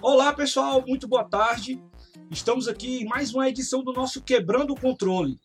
Olá pessoal, muito boa tarde. Estamos aqui em mais uma edição do nosso Quebrando o Controle.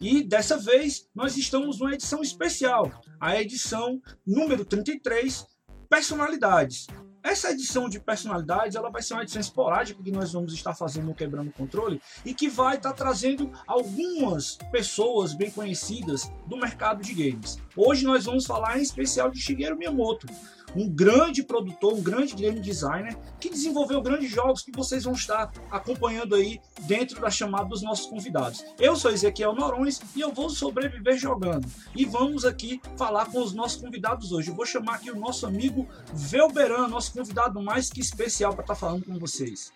E dessa vez nós estamos numa edição especial, a edição número 33, Personalidades. Essa edição de personalidades ela vai ser uma edição esporádica que nós vamos estar fazendo no Quebrando Controle e que vai estar trazendo algumas pessoas bem conhecidas do mercado de games. Hoje nós vamos falar em especial de Shigeru Miyamoto, um grande produtor, um grande game designer que desenvolveu grandes jogos que vocês vão estar acompanhando aí dentro da chamada dos nossos convidados. Eu sou Ezequiel Norões e eu vou sobreviver jogando. E vamos aqui falar com os nossos convidados hoje. Eu vou chamar aqui o nosso amigo Velberan, nosso convidado mais que especial para estar tá falando com vocês.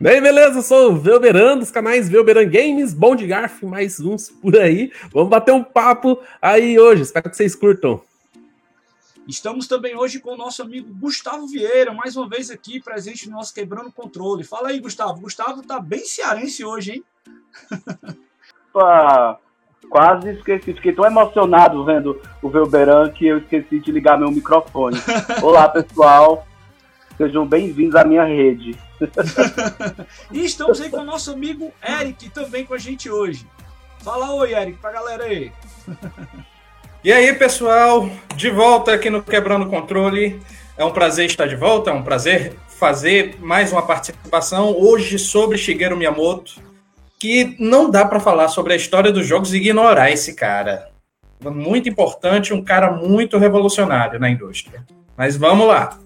Bem, beleza, eu sou o Velberan dos canais Velberan Games, bom de garfo, mais uns por aí. Vamos bater um papo aí hoje, espero que vocês curtam. Estamos também hoje com o nosso amigo Gustavo Vieira, mais uma vez aqui presente no nosso Quebrando Controle. Fala aí, Gustavo. Gustavo tá bem cearense hoje, hein? Opa, quase esqueci. Fiquei tão emocionado vendo o Velberan que eu esqueci de ligar meu microfone. Olá, pessoal. Sejam bem-vindos à minha rede. e estamos aí com o nosso amigo Eric, também com a gente hoje. Fala oi, Eric, pra galera aí. E aí, pessoal, de volta aqui no Quebrando Controle. É um prazer estar de volta, é um prazer fazer mais uma participação hoje sobre Shigeru Miyamoto, que não dá para falar sobre a história dos jogos e ignorar esse cara. Muito importante, um cara muito revolucionário na indústria. Mas vamos lá.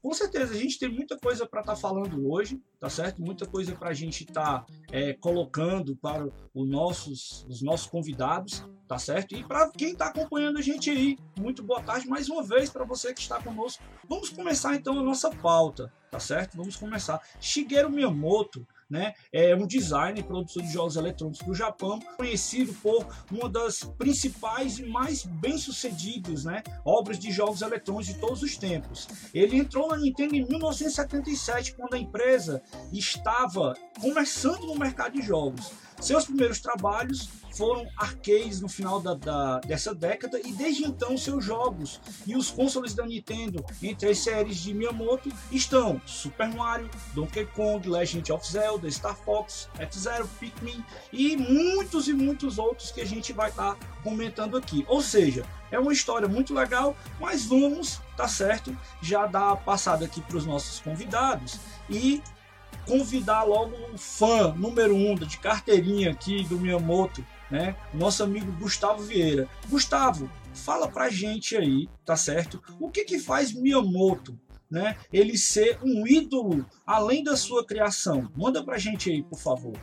Com certeza, a gente tem muita coisa para estar tá falando hoje, tá certo? Muita coisa para a gente estar tá, é, colocando para os nossos, os nossos convidados, tá certo? E para quem está acompanhando a gente aí, muito boa tarde mais uma vez para você que está conosco. Vamos começar então a nossa pauta, tá certo? Vamos começar. Shigeru Miyamoto né? É um designer e produtor de jogos eletrônicos do Japão, conhecido por uma das principais e mais bem-sucedidas, né, obras de jogos eletrônicos de todos os tempos. Ele entrou na Nintendo em 1977, quando a empresa estava começando no mercado de jogos. Seus primeiros trabalhos foram arcades no final da, da, dessa década e desde então seus jogos e os consoles da Nintendo entre as séries de Miyamoto estão Super Mario, Donkey Kong, Legend of Zelda, Star Fox, F-Zero, Pikmin e muitos e muitos outros que a gente vai estar tá comentando aqui. Ou seja, é uma história muito legal, mas vamos, tá certo, já dar a passada aqui para os nossos convidados e convidar logo o fã número um de carteirinha aqui do Miyamoto, né? Nosso amigo Gustavo Vieira. Gustavo, fala pra gente aí, tá certo? O que que faz Miyamoto, né? Ele ser um ídolo além da sua criação. Manda pra gente aí, por favor.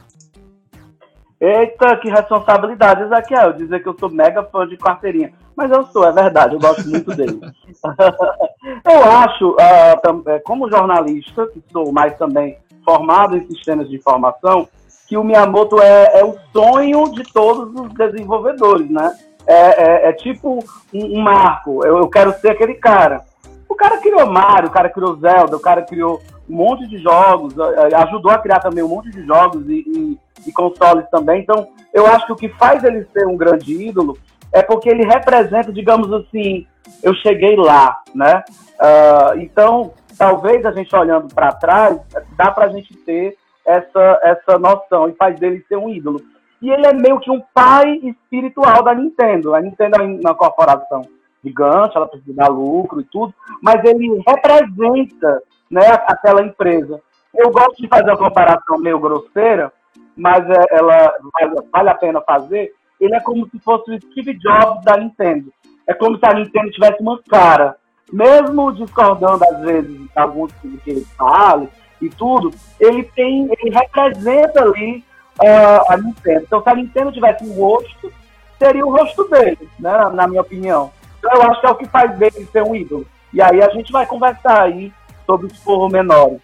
Eita, que responsabilidade, Ezequiel, dizer que eu sou mega fã de carteirinha. Mas eu sou, é verdade, eu gosto muito dele. eu acho, uh, como jornalista, que sou mais também formado em sistemas de informação, que o Miyamoto é, é o sonho de todos os desenvolvedores, né? É, é, é tipo um, um marco, eu, eu, quero ser aquele cara. O cara criou Mario, o cara criou Zelda, o cara criou um monte de jogos, ajudou a criar também um monte de jogos e, e, e consoles também. Então, eu acho que o que faz ele ser um grande ídolo é porque ele representa, digamos assim, eu cheguei lá, né? Uh, então, talvez a gente olhando para trás, dá para a gente ter essa, essa noção e faz dele ser um ídolo. E ele é meio que um pai espiritual da Nintendo. A Nintendo é uma corporação gigante, ela precisa dar lucro e tudo, mas ele representa né, aquela empresa. Eu gosto de fazer uma comparação meio grosseira, mas é, ela vale, vale a pena fazer. Ele é como se fosse o Steve Jobs da Nintendo. É como se a Nintendo tivesse uma cara mesmo discordando às vezes alguns que ele fala e tudo, ele tem, ele representa ali uh, a Nintendo. Então, se a Nintendo tivesse um rosto, seria o rosto dele, né, na minha opinião. Então, eu acho que é o que faz dele ser um ídolo. E aí a gente vai conversar aí sobre os pormenores.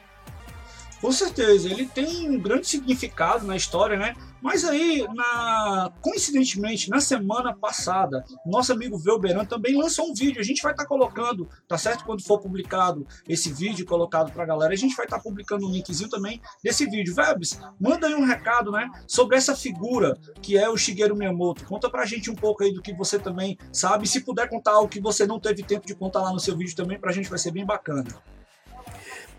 Com certeza, ele tem um grande significado na história, né? Mas aí, na... coincidentemente, na semana passada, nosso amigo Velberan também lançou um vídeo. A gente vai estar tá colocando, tá certo? Quando for publicado esse vídeo colocado pra galera, a gente vai estar tá publicando um linkzinho também desse vídeo. Vebs, manda aí um recado, né? Sobre essa figura que é o Shigeru Miyamoto. Conta pra gente um pouco aí do que você também sabe. Se puder contar o que você não teve tempo de contar lá no seu vídeo também, pra gente vai ser bem bacana.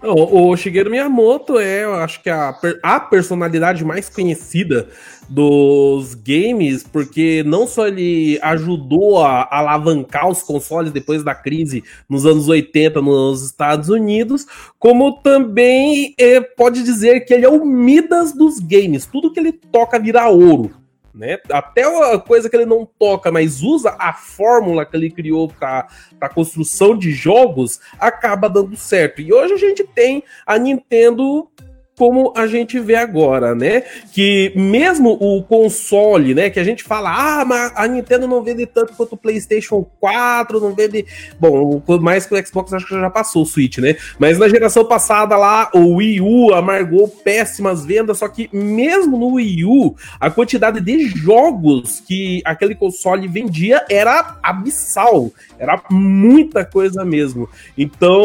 O, Shigeru Miyamoto é, eu acho que a, a personalidade mais conhecida dos games, porque não só ele ajudou a alavancar os consoles depois da crise nos anos 80 nos Estados Unidos, como também é, pode dizer que ele é o Midas dos games. Tudo que ele toca vira ouro né? Até a coisa que ele não toca, mas usa a fórmula que ele criou para a construção de jogos, acaba dando certo. E hoje a gente tem a Nintendo como a gente vê agora, né? Que mesmo o console, né? Que a gente fala, ah, mas a Nintendo não vende tanto quanto o PlayStation 4, não vende. Bom, mais que o Xbox acho que já passou o Switch, né? Mas na geração passada lá, o Wii U amargou péssimas vendas, só que mesmo no Wii U, a quantidade de jogos que aquele console vendia era abissal, era muita coisa mesmo. Então,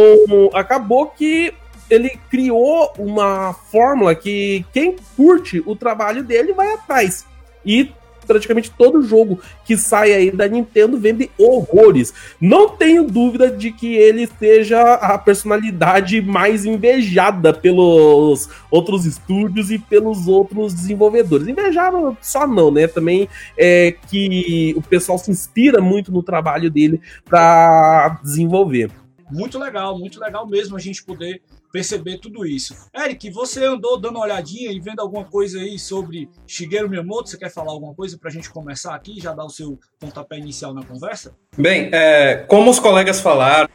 acabou que ele criou uma fórmula que quem curte o trabalho dele vai atrás. E praticamente todo jogo que sai aí da Nintendo vende horrores. Não tenho dúvida de que ele seja a personalidade mais invejada pelos outros estúdios e pelos outros desenvolvedores. Invejado só não, né? Também é que o pessoal se inspira muito no trabalho dele para desenvolver. Muito legal, muito legal mesmo a gente poder perceber tudo isso. Eric, você andou dando uma olhadinha e vendo alguma coisa aí sobre Shigeru Miyamoto? Você quer falar alguma coisa para a gente começar aqui já dar o seu pontapé inicial na conversa? Bem, é, como os colegas falaram,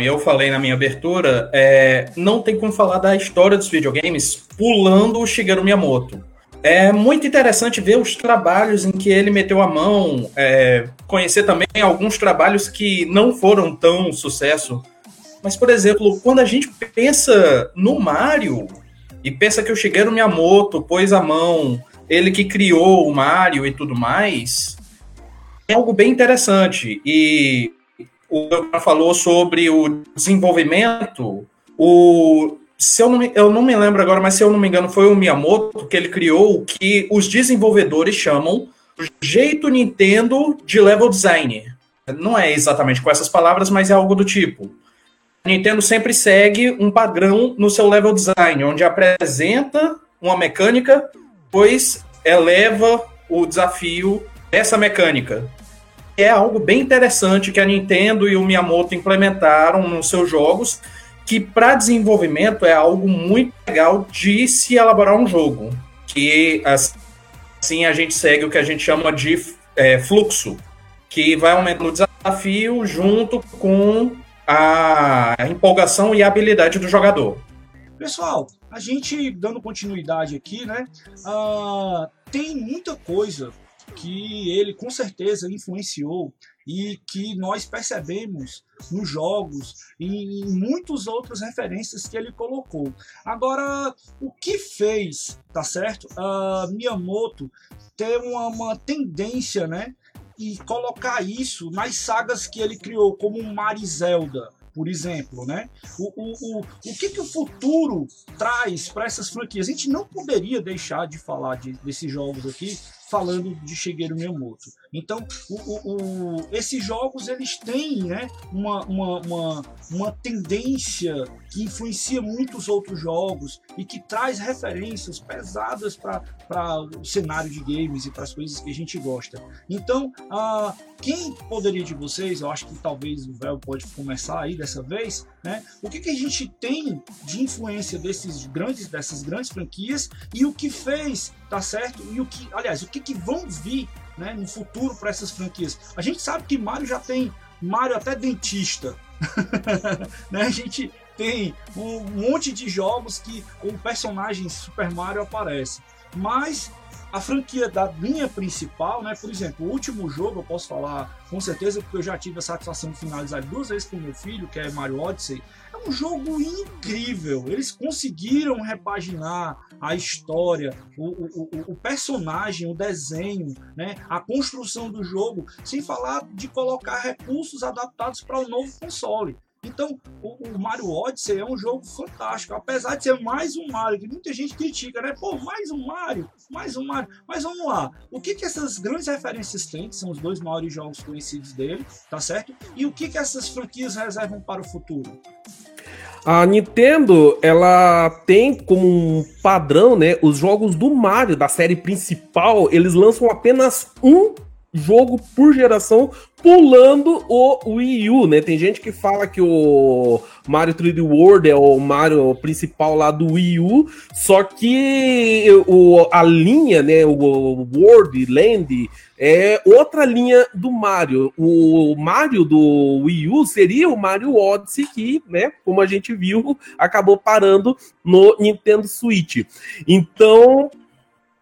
e eu falei na minha abertura, é, não tem como falar da história dos videogames pulando o Shigeru Miyamoto. É muito interessante ver os trabalhos em que ele meteu a mão, é, conhecer também alguns trabalhos que não foram tão sucesso mas, por exemplo, quando a gente pensa no Mario e pensa que o Shigeru Miyamoto pôs a mão, ele que criou o Mario e tudo mais, é algo bem interessante. E o Elton falou sobre o desenvolvimento, o se eu não, me, eu não me lembro agora, mas se eu não me engano, foi o Miyamoto que ele criou o que os desenvolvedores chamam jeito Nintendo de level design. Não é exatamente com essas palavras, mas é algo do tipo. A Nintendo sempre segue um padrão no seu level design, onde apresenta uma mecânica, pois eleva o desafio dessa mecânica. É algo bem interessante que a Nintendo e o Miyamoto implementaram nos seus jogos, que para desenvolvimento é algo muito legal de se elaborar um jogo. Que assim a gente segue o que a gente chama de é, fluxo, que vai aumentando o desafio junto com a empolgação e a habilidade do jogador. Pessoal, a gente dando continuidade aqui, né? Uh, tem muita coisa que ele com certeza influenciou e que nós percebemos nos jogos e em muitas outras referências que ele colocou. Agora, o que fez, tá certo? Uh, Miyamoto ter uma, uma tendência, né? e colocar isso nas sagas que ele criou, como Marizelda, por exemplo, né? O, o, o, o que, que o futuro traz para essas franquias? A gente não poderia deixar de falar de, desses jogos aqui falando de Shigeru Miyamoto. Então, o, o, o, esses jogos eles têm né, uma, uma, uma, uma, tendência que influencia muitos outros jogos e que traz referências pesadas para o cenário de games e para as coisas que a gente gosta. Então, uh, quem poderia de vocês, eu acho que talvez o Véu pode começar aí dessa vez, né? O que, que a gente tem de influência desses grandes, dessas grandes franquias e o que fez, tá certo? E o que, aliás, o que, que vão vir né, no futuro para essas franquias. A gente sabe que Mario já tem Mario até dentista. né? A gente tem um monte de jogos que o personagem Super Mario aparece. Mas a franquia da linha principal, né? Por exemplo, o último jogo eu posso falar com certeza porque eu já tive a satisfação de finalizar duas vezes com meu filho, que é Mario Odyssey. É um jogo incrível. Eles conseguiram repaginar a história, o, o, o, personagem, o desenho, né, a construção do jogo, sem falar de colocar recursos adaptados para o novo console. Então, o, o, Mario Odyssey é um jogo fantástico, apesar de ser mais um Mario, que muita gente critica, né? Pô, mais um Mario, mais um Mario. Mas vamos lá, o que que essas grandes referências têm, que são os dois maiores jogos conhecidos dele, tá certo? E o que que essas franquias reservam para o futuro? A Nintendo, ela tem como um padrão, né, os jogos do Mario, da série principal, eles lançam apenas um jogo por geração, pulando o Wii U, né? Tem gente que fala que o Mario 3D World é o Mario principal lá do Wii U, só que o, a linha, né, o World, Land, é outra linha do Mario. O Mario do Wii U seria o Mario Odyssey, que, né, como a gente viu, acabou parando no Nintendo Switch. Então,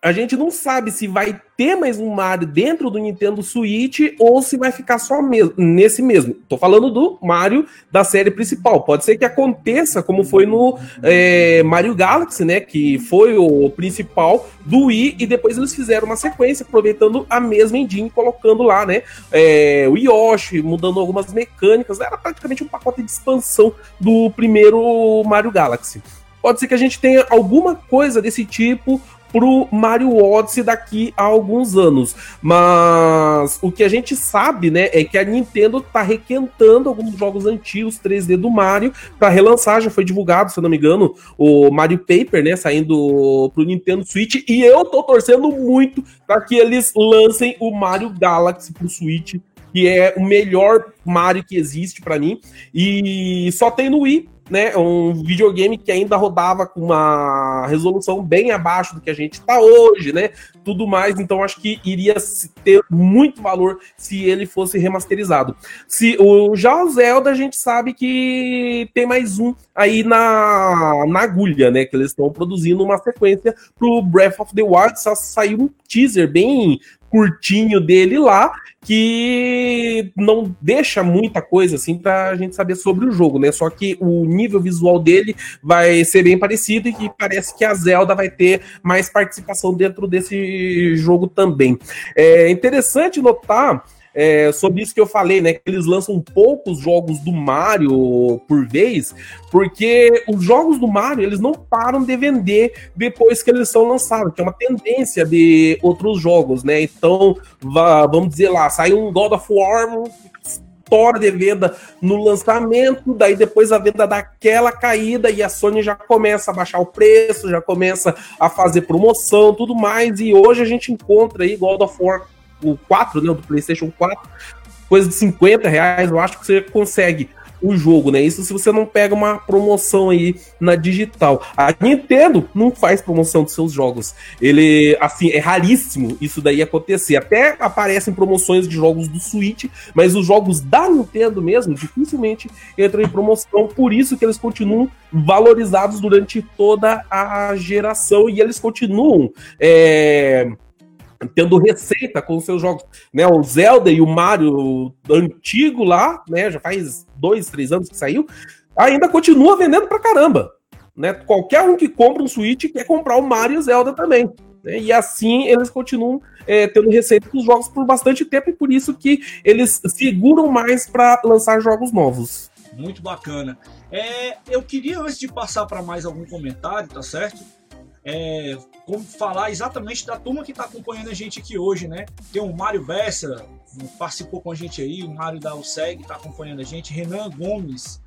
a gente não sabe se vai ter mais um Mario dentro do Nintendo Switch ou se vai ficar só nesse mesmo. Tô falando do Mario da série principal. Pode ser que aconteça como foi no é, Mario Galaxy, né? Que foi o principal do Wii e depois eles fizeram uma sequência aproveitando a mesma engine, colocando lá, né? É, o Yoshi, mudando algumas mecânicas. Era praticamente um pacote de expansão do primeiro Mario Galaxy. Pode ser que a gente tenha alguma coisa desse tipo pro Mario Odyssey daqui a alguns anos. Mas o que a gente sabe, né, é que a Nintendo tá requentando alguns jogos antigos 3D do Mario para relançar, já foi divulgado, se eu não me engano, o Mario Paper, né, saindo pro Nintendo Switch, e eu tô torcendo muito para que eles lancem o Mario Galaxy pro Switch que é o melhor Mario que existe para mim. E só tem no Wii, né, um videogame que ainda rodava com uma resolução bem abaixo do que a gente está hoje, né? Tudo mais, então acho que iria ter muito valor se ele fosse remasterizado. Se o já o Zelda a gente sabe que tem mais um aí na, na agulha, né? Que eles estão produzindo uma sequência pro Breath of the Wild, só saiu um teaser bem curtinho dele lá, que não deixa muita coisa assim pra gente saber sobre o jogo, né? Só que o nível visual dele vai ser bem parecido e que parece que a Zelda vai ter mais participação dentro desse jogo também. É interessante notar é, sobre isso que eu falei, né? Que eles lançam poucos jogos do Mario por vez, porque os jogos do Mario eles não param de vender depois que eles são lançados, que é uma tendência de outros jogos, né? Então, vamos dizer lá, sai um God of War, estoura de venda no lançamento, daí depois a venda dá aquela caída e a Sony já começa a baixar o preço, já começa a fazer promoção, tudo mais, e hoje a gente encontra aí God of War o 4, né, do PlayStation 4, coisa de 50 reais, eu acho que você consegue o jogo, né? Isso se você não pega uma promoção aí na digital. A Nintendo não faz promoção dos seus jogos. Ele, assim, é raríssimo isso daí acontecer. Até aparecem promoções de jogos do Switch, mas os jogos da Nintendo mesmo dificilmente entram em promoção. Por isso que eles continuam valorizados durante toda a geração e eles continuam. É tendo receita com os seus jogos, né? O Zelda e o Mario antigo lá, né? Já faz dois, três anos que saiu, ainda continua vendendo pra caramba, né? Qualquer um que compra um Switch quer comprar o Mario e o Zelda também. Né? E assim eles continuam é, tendo receita com os jogos por bastante tempo e por isso que eles seguram mais para lançar jogos novos. Muito bacana. É, eu queria, antes de passar para mais algum comentário, tá certo? É, falar exatamente da turma que está acompanhando a gente aqui hoje, né? Tem o Mário Bessa, participou com a gente aí, o Mário da USEG está acompanhando a gente, Renan Gomes,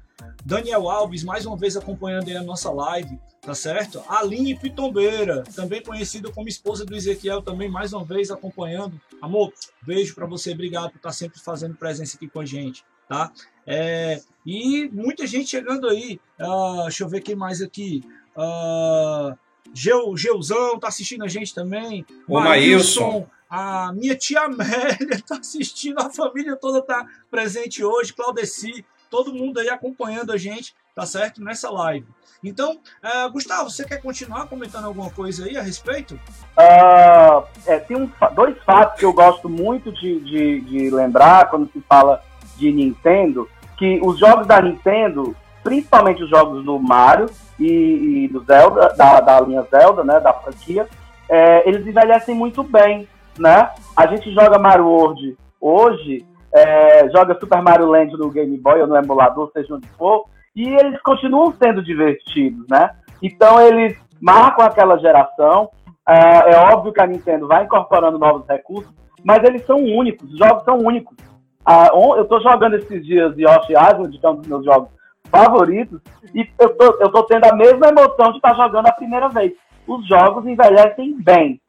Daniel Alves, mais uma vez acompanhando aí a nossa live, tá certo? Aline Pitombeira, também conhecida como esposa do Ezequiel, também mais uma vez acompanhando. Amor, beijo para você, obrigado por estar tá sempre fazendo presença aqui com a gente, tá? É, e muita gente chegando aí, uh, deixa eu ver quem mais aqui. Uh, Geu, Geuzão tá assistindo a gente também. O Maílson. A minha tia Amélia tá assistindo, a família toda tá presente hoje, Claudeci, todo mundo aí acompanhando a gente, tá certo? Nessa live. Então, uh, Gustavo, você quer continuar comentando alguma coisa aí a respeito? Uh, é, tem um, dois fatos que eu gosto muito de, de, de lembrar quando se fala de Nintendo, que os jogos da Nintendo principalmente os jogos do Mario e, e do Zelda, da, da, linha Zelda, né, da franquia, é, eles envelhecem muito bem, né? A gente joga Mario World hoje, é, joga Super Mario Land no Game Boy ou no emulador, seja onde for, e eles continuam sendo divertidos, né? Então eles marcam aquela geração. É, é óbvio que a Nintendo vai incorporando novos recursos, mas eles são únicos, os jogos são únicos. Ah, eu estou jogando esses dias Yoshi Island, que é um dos meus jogos favoritos, e eu tô, eu tô tendo a mesma emoção de estar tá jogando a primeira vez. Os jogos envelhecem bem.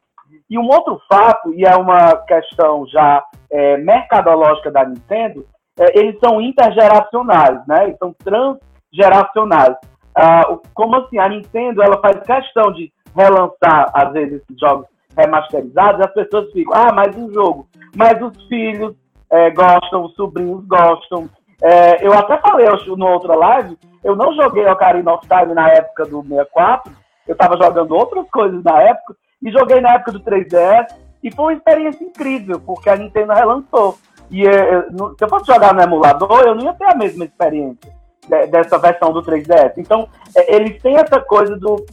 E um outro fato, e é uma questão já é, mercadológica da Nintendo, é, eles são intergeracionais, né? Eles são transgeracionais. Ah, como assim? A Nintendo ela faz questão de relançar, às vezes, jogos remasterizados, as pessoas ficam, ah, mais um jogo. Mas os filhos é, gostam, os sobrinhos gostam. É, eu até falei no outra live, eu não joguei Ocarina of Time na época do 64, eu estava jogando outras coisas na época, e joguei na época do 3DS, e foi uma experiência incrível, porque a Nintendo relançou. E é, se eu fosse jogar no emulador, eu não ia ter a mesma experiência dessa versão do 3DS. Então, é, eles têm essa coisa do,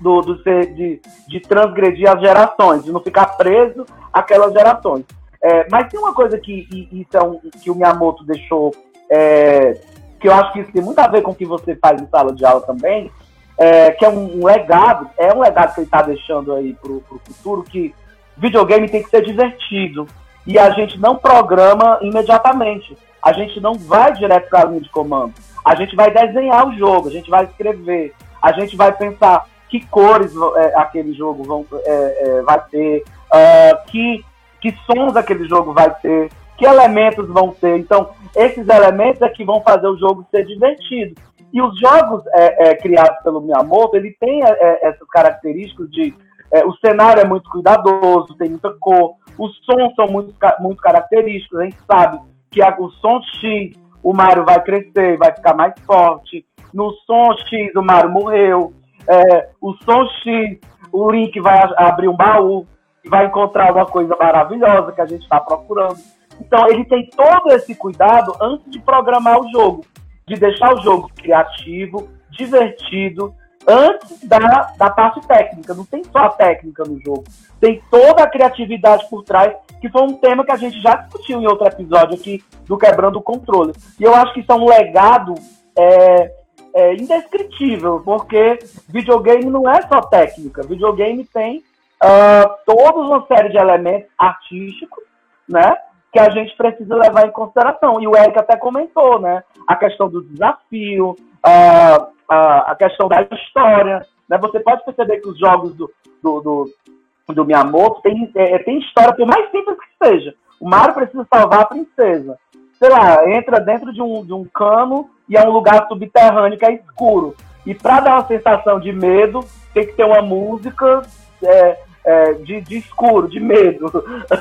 do, do ser, de, de transgredir as gerações, de não ficar preso àquelas gerações. É, mas tem uma coisa que, é um, que o Miyamoto deixou, é, que eu acho que isso tem muito a ver com o que você faz em sala de aula também, é, que é um, um, legado, é um legado que ele está deixando aí para o futuro, que videogame tem que ser divertido. E a gente não programa imediatamente. A gente não vai direto para a linha de comando. A gente vai desenhar o jogo, a gente vai escrever, a gente vai pensar que cores é, aquele jogo vão, é, é, vai ter, uh, que que sons aquele jogo vai ter, que elementos vão ter. Então, esses elementos é que vão fazer o jogo ser divertido. E os jogos é, é, criados pelo Miyamoto, ele tem é, é essas características de é, o cenário é muito cuidadoso, tem muita cor, os sons são muito, muito característicos, a gente sabe que a, o som X, o Mario vai crescer, vai ficar mais forte, no som X o Mario morreu, é, o som X, o Link vai abrir um baú, e vai encontrar alguma coisa maravilhosa que a gente está procurando. Então ele tem todo esse cuidado antes de programar o jogo, de deixar o jogo criativo, divertido, antes da, da parte técnica. Não tem só a técnica no jogo, tem toda a criatividade por trás, que foi um tema que a gente já discutiu em outro episódio aqui do Quebrando o Controle. E eu acho que isso é um legado é, é indescritível, porque videogame não é só técnica, videogame tem uh, toda uma série de elementos artísticos, né? Que a gente precisa levar em consideração. E o Eric até comentou, né? A questão do desafio, uh, uh, a questão da história. Né? Você pode perceber que os jogos do, do, do, do Miyamoto tem, é, tem história, por mais simples que seja. O Mario precisa salvar a princesa. Sei lá, entra dentro de um, de um cano e é um lugar subterrâneo que é escuro. E para dar uma sensação de medo, tem que ter uma música é, é, de, de, escuro, de medo.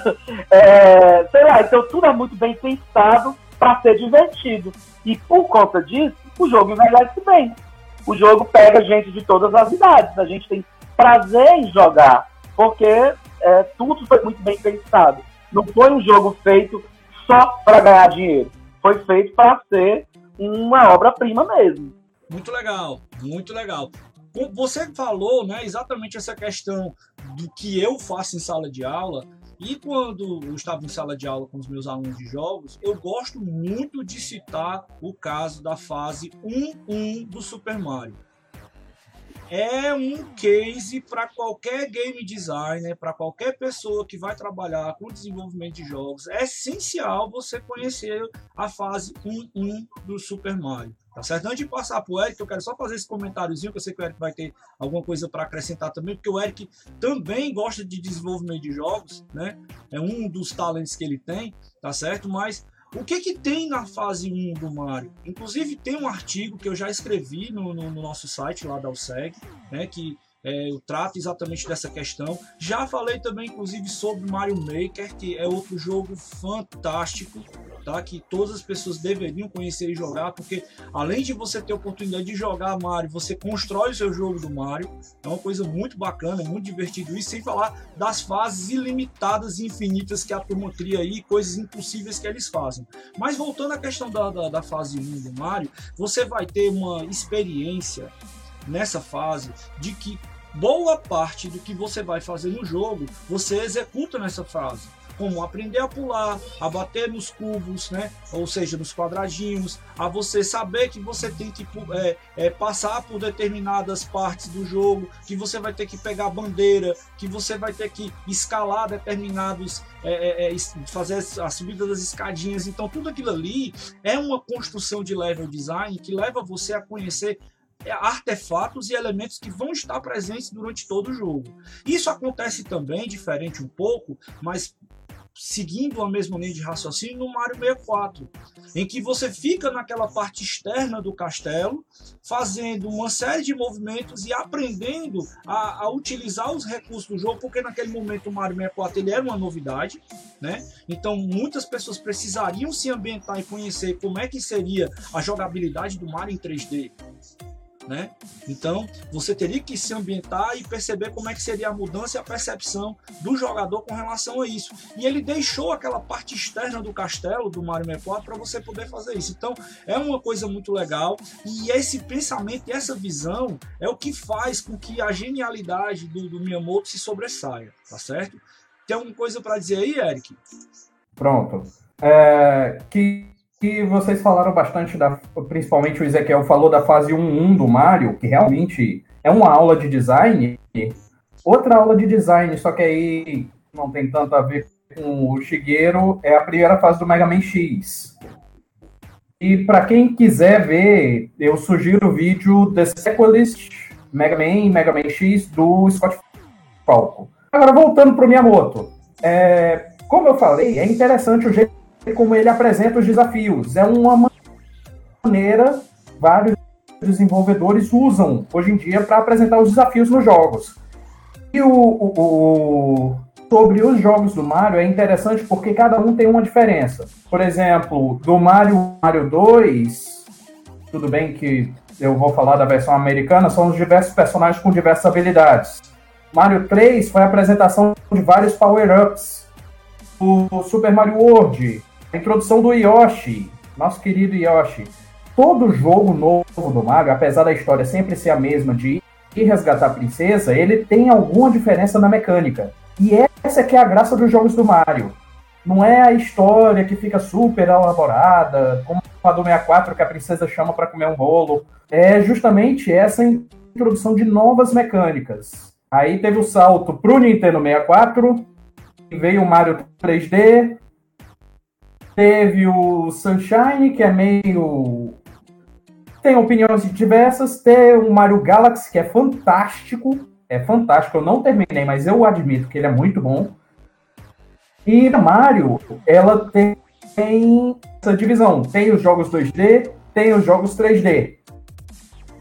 é, sei lá, então tudo é muito bem pensado para ser divertido. E por conta disso, o jogo envelhece bem. O jogo pega gente de todas as idades. A gente tem prazer em jogar, porque é, tudo foi muito bem pensado. Não foi um jogo feito só para ganhar dinheiro. Foi feito para ser uma obra-prima mesmo. Muito legal, muito legal. Você falou, né, exatamente essa questão do que eu faço em sala de aula. E quando eu estava em sala de aula com os meus alunos de jogos, eu gosto muito de citar o caso da fase 1-1 do Super Mario é um case para qualquer game designer, para qualquer pessoa que vai trabalhar com desenvolvimento de jogos. É essencial você conhecer a fase 1.1 do Super Mario. Tá certo? Antes de passar para o Eric, eu quero só fazer esse comentáriozinho, que eu sei que o Eric vai ter alguma coisa para acrescentar também, porque o Eric também gosta de desenvolvimento de jogos, né? É um dos talentos que ele tem, tá certo? Mas o que que tem na fase 1 do Mario? Inclusive tem um artigo que eu já escrevi no, no, no nosso site lá da USEG, né, que é, eu trato exatamente dessa questão. Já falei também, inclusive, sobre Mario Maker, que é outro jogo fantástico, tá? Que todas as pessoas deveriam conhecer e jogar, porque além de você ter a oportunidade de jogar Mario, você constrói o seu jogo do Mario. É uma coisa muito bacana, é muito divertido isso, sem falar das fases ilimitadas e infinitas que a turma cria aí, coisas impossíveis que eles fazem. Mas voltando à questão da, da, da fase 1 do Mario, você vai ter uma experiência nessa fase de que boa parte do que você vai fazer no jogo você executa nessa fase como aprender a pular, a bater nos cubos, né? Ou seja, nos quadradinhos, a você saber que você tem que é, é, passar por determinadas partes do jogo, que você vai ter que pegar bandeira, que você vai ter que escalar determinados, é, é, é fazer a subida das escadinhas. Então, tudo aquilo ali é uma construção de level design que leva você a conhecer artefatos e elementos que vão estar presentes durante todo o jogo. Isso acontece também, diferente um pouco, mas seguindo a mesma linha de raciocínio no Mario 64, em que você fica naquela parte externa do castelo, fazendo uma série de movimentos e aprendendo a, a utilizar os recursos do jogo, porque naquele momento o Mario 64 ele era uma novidade, né? Então muitas pessoas precisariam se ambientar e conhecer como é que seria a jogabilidade do Mario em 3D né? Então, você teria que se ambientar e perceber como é que seria a mudança e a percepção do jogador com relação a isso. E ele deixou aquela parte externa do castelo do Mario 64 para você poder fazer isso. Então, é uma coisa muito legal e esse pensamento e essa visão é o que faz com que a genialidade do, do Miyamoto se sobressaia, tá certo? Tem alguma coisa para dizer aí, Eric? Pronto. É, que que vocês falaram bastante, da, principalmente o Ezequiel falou da fase 1.1 do Mario, que realmente é uma aula de design. Outra aula de design, só que aí não tem tanto a ver com o Shigeru, é a primeira fase do Mega Man X. E para quem quiser ver, eu sugiro o vídeo The Sequelist Mega Man e Mega Man X do Scott Falco. Agora, voltando para o Miyamoto. É, como eu falei, é interessante o jeito como ele apresenta os desafios. É uma maneira vários desenvolvedores usam hoje em dia para apresentar os desafios nos jogos. E o, o, o, sobre os jogos do Mario é interessante porque cada um tem uma diferença. Por exemplo, do Mario Mario 2, tudo bem que eu vou falar da versão americana, são os diversos personagens com diversas habilidades. Mario 3 foi a apresentação de vários power-ups. O Super Mario World a introdução do Yoshi, nosso querido Yoshi. Todo jogo novo do Mario, apesar da história sempre ser a mesma de ir resgatar a princesa, ele tem alguma diferença na mecânica. E essa que é a graça dos jogos do Mario. Não é a história que fica super elaborada, como a do 64 que a princesa chama para comer um bolo. É justamente essa introdução de novas mecânicas. Aí teve o salto pro Nintendo 64, veio o Mario 3D, Teve o Sunshine, que é meio. Tem opiniões diversas. Tem o Mario Galaxy, que é fantástico. É fantástico. Eu não terminei, mas eu admito que ele é muito bom. E Mario, ela tem, tem essa divisão. Tem os jogos 2D, tem os jogos 3D.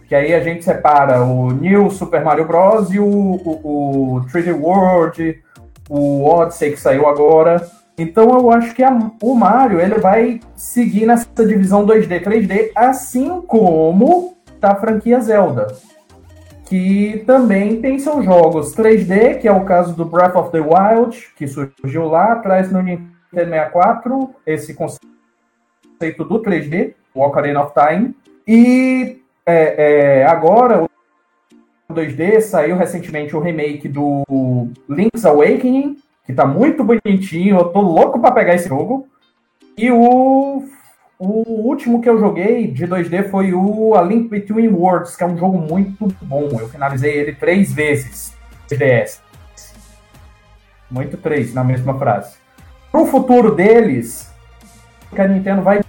Que aí a gente separa o New Super Mario Bros. e o, o, o 3D World, o Odyssey que saiu agora. Então eu acho que a, o Mario ele vai seguir nessa divisão 2D, 3D, assim como tá a franquia Zelda, que também tem seus jogos. 3D, que é o caso do Breath of the Wild, que surgiu lá atrás no Nintendo 64, esse conceito do 3D, o Ocarina of Time, e é, é, agora o 2D saiu recentemente o remake do Link's Awakening, que tá muito bonitinho. Eu tô louco para pegar esse jogo. E o, o último que eu joguei de 2D foi o A Link Between Worlds, que é um jogo muito bom. Eu finalizei ele três vezes. 3DS. Muito três na mesma frase. Pro futuro deles, que a Nintendo vai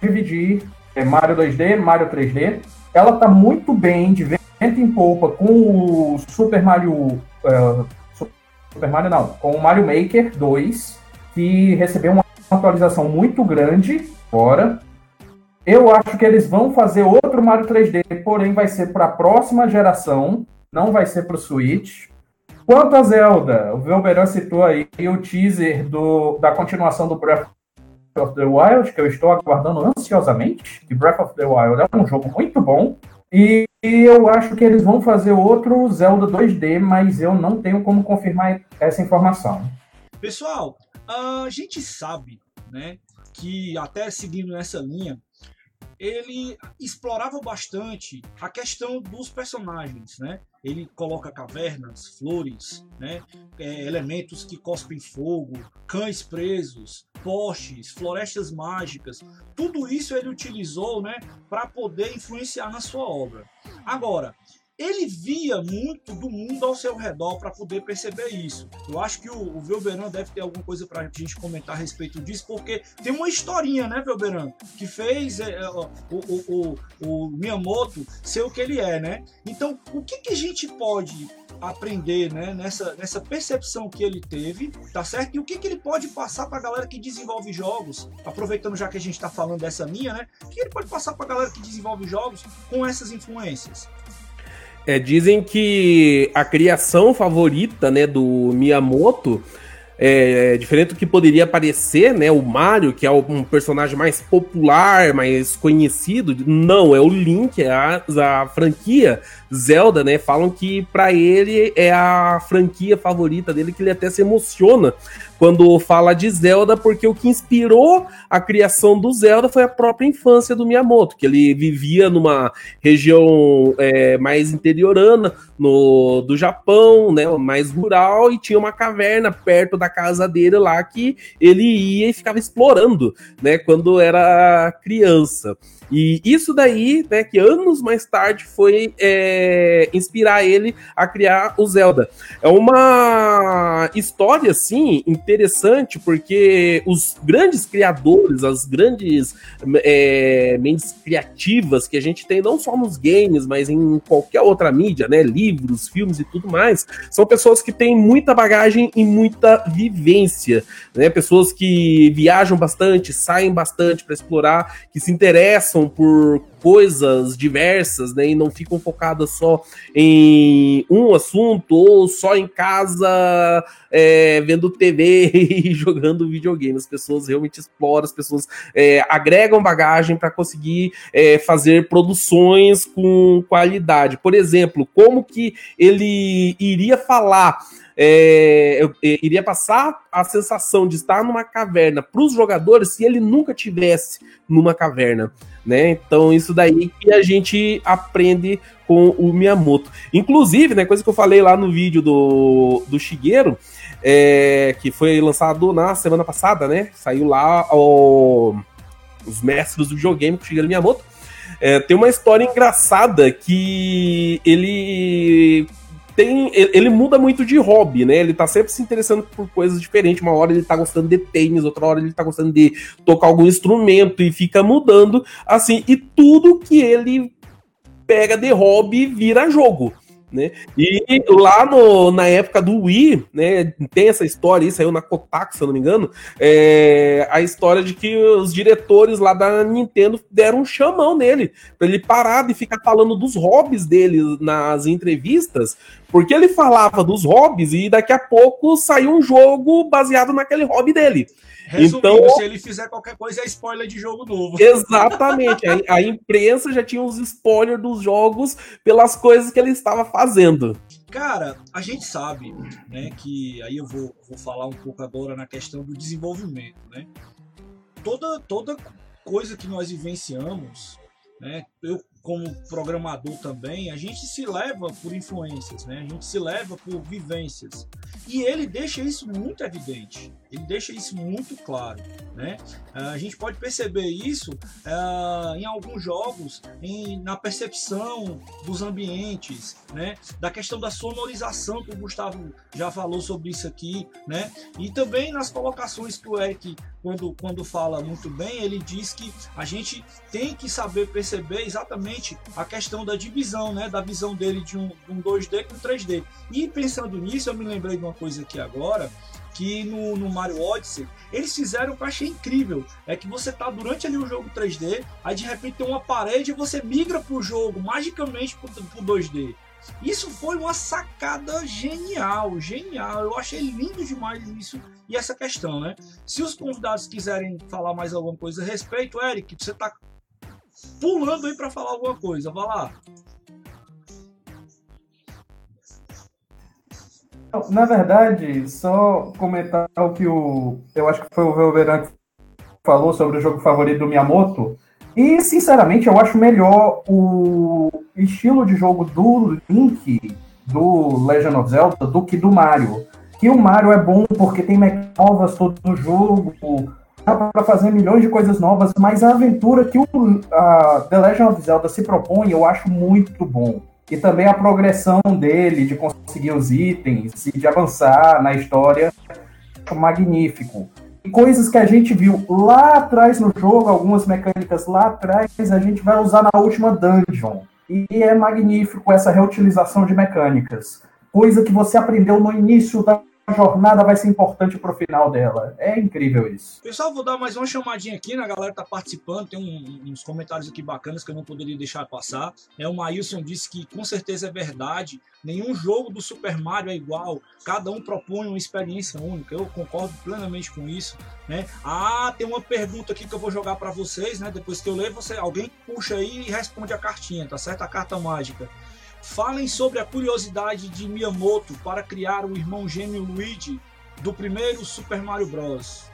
dividir é Mario 2D, Mario 3D. Ela tá muito bem de vento em polpa com o Super Mario uh, Super Mario não, com o Mario Maker 2, que recebeu uma atualização muito grande agora. Eu acho que eles vão fazer outro Mario 3D, porém vai ser para a próxima geração, não vai ser para o Switch. Quanto a Zelda, o Velberan citou aí o teaser do, da continuação do Breath of the Wild, que eu estou aguardando ansiosamente, que Breath of the Wild é um jogo muito bom, e eu acho que eles vão fazer outro Zelda 2D, mas eu não tenho como confirmar essa informação. Pessoal, a gente sabe, né, que até seguindo nessa linha, ele explorava bastante a questão dos personagens, né? Ele coloca cavernas, flores, né? É, elementos que cospem fogo, cães presos, postes, florestas mágicas. Tudo isso ele utilizou, né, para poder influenciar na sua obra. Agora, ele via muito do mundo ao seu redor para poder perceber isso. Eu acho que o, o Velberan deve ter alguma coisa para a gente comentar a respeito disso, porque tem uma historinha, né, Velberan, que fez é, é o, o, o, o, Miyamoto ser o que ele é, né? Então, o que, que a gente pode aprender né, nessa, nessa percepção que ele teve, tá certo? E o que, que ele pode passar para a galera que desenvolve jogos, aproveitando já que a gente está falando dessa linha, né? O que ele pode passar para a galera que desenvolve jogos com essas influências? É, dizem que a criação favorita né, do Miyamoto é, diferente do que poderia parecer, né? O Mario, que é um personagem mais popular, mais conhecido, não, é o Link, é a, a franquia Zelda, né? Falam que para ele é a franquia favorita dele, que ele até se emociona quando fala de Zelda, porque o que inspirou a criação do Zelda foi a própria infância do Miyamoto, que ele vivia numa região é, mais interiorana no, do Japão, né, mais rural, e tinha uma caverna perto da casa dele lá que ele ia e ficava explorando, né, quando era criança. E isso daí, né, que anos mais tarde foi é, inspirar ele a criar o Zelda. É uma história, assim, interessante, porque os grandes criadores, as grandes é, mentes criativas que a gente tem, não só nos games, mas em qualquer outra mídia, né, livros, filmes e tudo mais, são pessoas que têm muita bagagem e muita vivência, né, pessoas que viajam bastante, saem bastante para explorar, que se interessam passam por coisas diversas, né, e não ficam focadas só em um assunto ou só em casa é, vendo TV e jogando videogame. As pessoas realmente exploram, as pessoas é, agregam bagagem para conseguir é, fazer produções com qualidade. Por exemplo, como que ele iria falar é, eu, eu, iria passar a sensação de estar numa caverna para os jogadores se ele nunca tivesse numa caverna, né? Então isso daí que a gente aprende com o Miyamoto. Inclusive, né, coisa que eu falei lá no vídeo do, do Shigeru, é, que foi lançado na semana passada, né? Saiu lá o, os mestres do videogame com o Shigeru Miyamoto. É, tem uma história engraçada que ele tem. Ele muda muito de hobby, né? Ele tá sempre se interessando por coisas diferentes. Uma hora ele tá gostando de tênis, outra hora ele tá gostando de tocar algum instrumento e fica mudando, assim, e tudo que ele pega de hobby vira jogo. Né? E lá no, na época do Wii, né, tem essa história, isso saiu na Kotaku, se eu não me engano, é, a história de que os diretores lá da Nintendo deram um chamão nele, para ele parar de ficar falando dos hobbies dele nas entrevistas, porque ele falava dos hobbies e daqui a pouco saiu um jogo baseado naquele hobby dele. Resumindo, então, se ele fizer qualquer coisa, é spoiler de jogo novo. Exatamente. a, a, imprensa já tinha os spoilers dos jogos pelas coisas que ele estava fazendo. Cara, a gente sabe, né, que aí eu vou, vou falar um pouco agora na questão do desenvolvimento, né? Toda, toda coisa que nós vivenciamos, né, eu como programador também, a gente se leva por influências, né? A gente se leva por vivências. E ele deixa isso muito evidente. Ele deixa isso muito claro, né? Ah, a gente pode perceber isso uh, em alguns jogos, em, na percepção dos ambientes, né? Da questão da sonorização que o Gustavo já falou sobre isso aqui, né? E também nas colocações que o Eric, quando, quando fala muito bem, ele diz que a gente tem que saber perceber exatamente a questão da divisão, né? Da visão dele de um, um 2D com 3D. E pensando nisso, eu me lembrei de uma coisa aqui agora, que no, no Mario Odyssey eles fizeram que eu achei incrível. É que você tá durante ali o jogo 3D, aí de repente tem uma parede e você migra pro jogo magicamente pro, pro 2D. Isso foi uma sacada genial, genial. Eu achei lindo demais isso e essa questão, né? Se os convidados quiserem falar mais alguma coisa a respeito, Eric, você tá pulando aí para falar alguma coisa, vai lá. Na verdade, só comentar o que o. Eu acho que foi o Velveran que falou sobre o jogo favorito do Miyamoto. E, sinceramente, eu acho melhor o estilo de jogo do Link, do Legend of Zelda, do que do Mario. Que o Mario é bom porque tem novas todo o jogo, dá para fazer milhões de coisas novas, mas a aventura que o a The Legend of Zelda se propõe, eu acho muito bom. E também a progressão dele, de conseguir os itens e de avançar na história, acho magnífico. E coisas que a gente viu lá atrás no jogo, algumas mecânicas lá atrás, a gente vai usar na última dungeon. E é magnífico essa reutilização de mecânicas. Coisa que você aprendeu no início da jornada vai ser importante pro final dela. É incrível isso. Pessoal, vou dar mais uma chamadinha aqui, né? A galera tá participando, tem um, uns comentários aqui bacanas que eu não poderia deixar passar. É, o Maílson disse que com certeza é verdade, nenhum jogo do Super Mario é igual, cada um propõe uma experiência única. Eu concordo plenamente com isso, né? Ah, tem uma pergunta aqui que eu vou jogar para vocês, né? Depois que eu ler, você alguém puxa aí e responde a cartinha, tá certo? A carta mágica. Falem sobre a curiosidade de Miyamoto para criar o irmão gêmeo Luigi do primeiro Super Mario Bros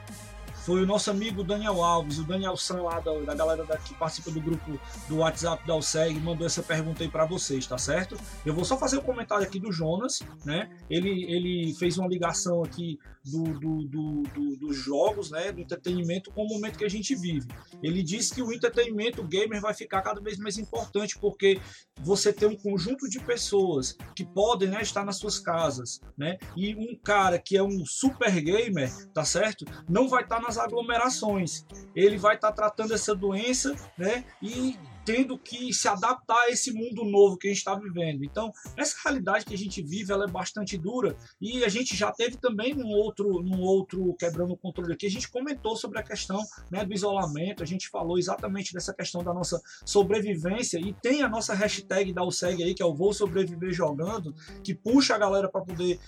foi o nosso amigo Daniel Alves, o Daniel San lá da, da galera da, que participa do grupo do WhatsApp da Alseg, mandou essa pergunta aí para vocês, tá certo? Eu vou só fazer o um comentário aqui do Jonas, né? Ele, ele fez uma ligação aqui do, do, do, do, dos jogos, né? Do entretenimento com o momento que a gente vive. Ele disse que o entretenimento gamer vai ficar cada vez mais importante porque você tem um conjunto de pessoas que podem né, estar nas suas casas, né? E um cara que é um super gamer, tá certo? Não vai estar nas aglomerações. Ele vai estar tratando essa doença, né? E tendo que se adaptar a esse mundo novo que a gente está vivendo. Então, essa realidade que a gente vive, ela é bastante dura e a gente já teve também num outro, num outro quebrando o controle aqui, a gente comentou sobre a questão né, do isolamento, a gente falou exatamente dessa questão da nossa sobrevivência e tem a nossa hashtag da USEG aí, que é o Vou Sobreviver Jogando, que puxa a galera para poder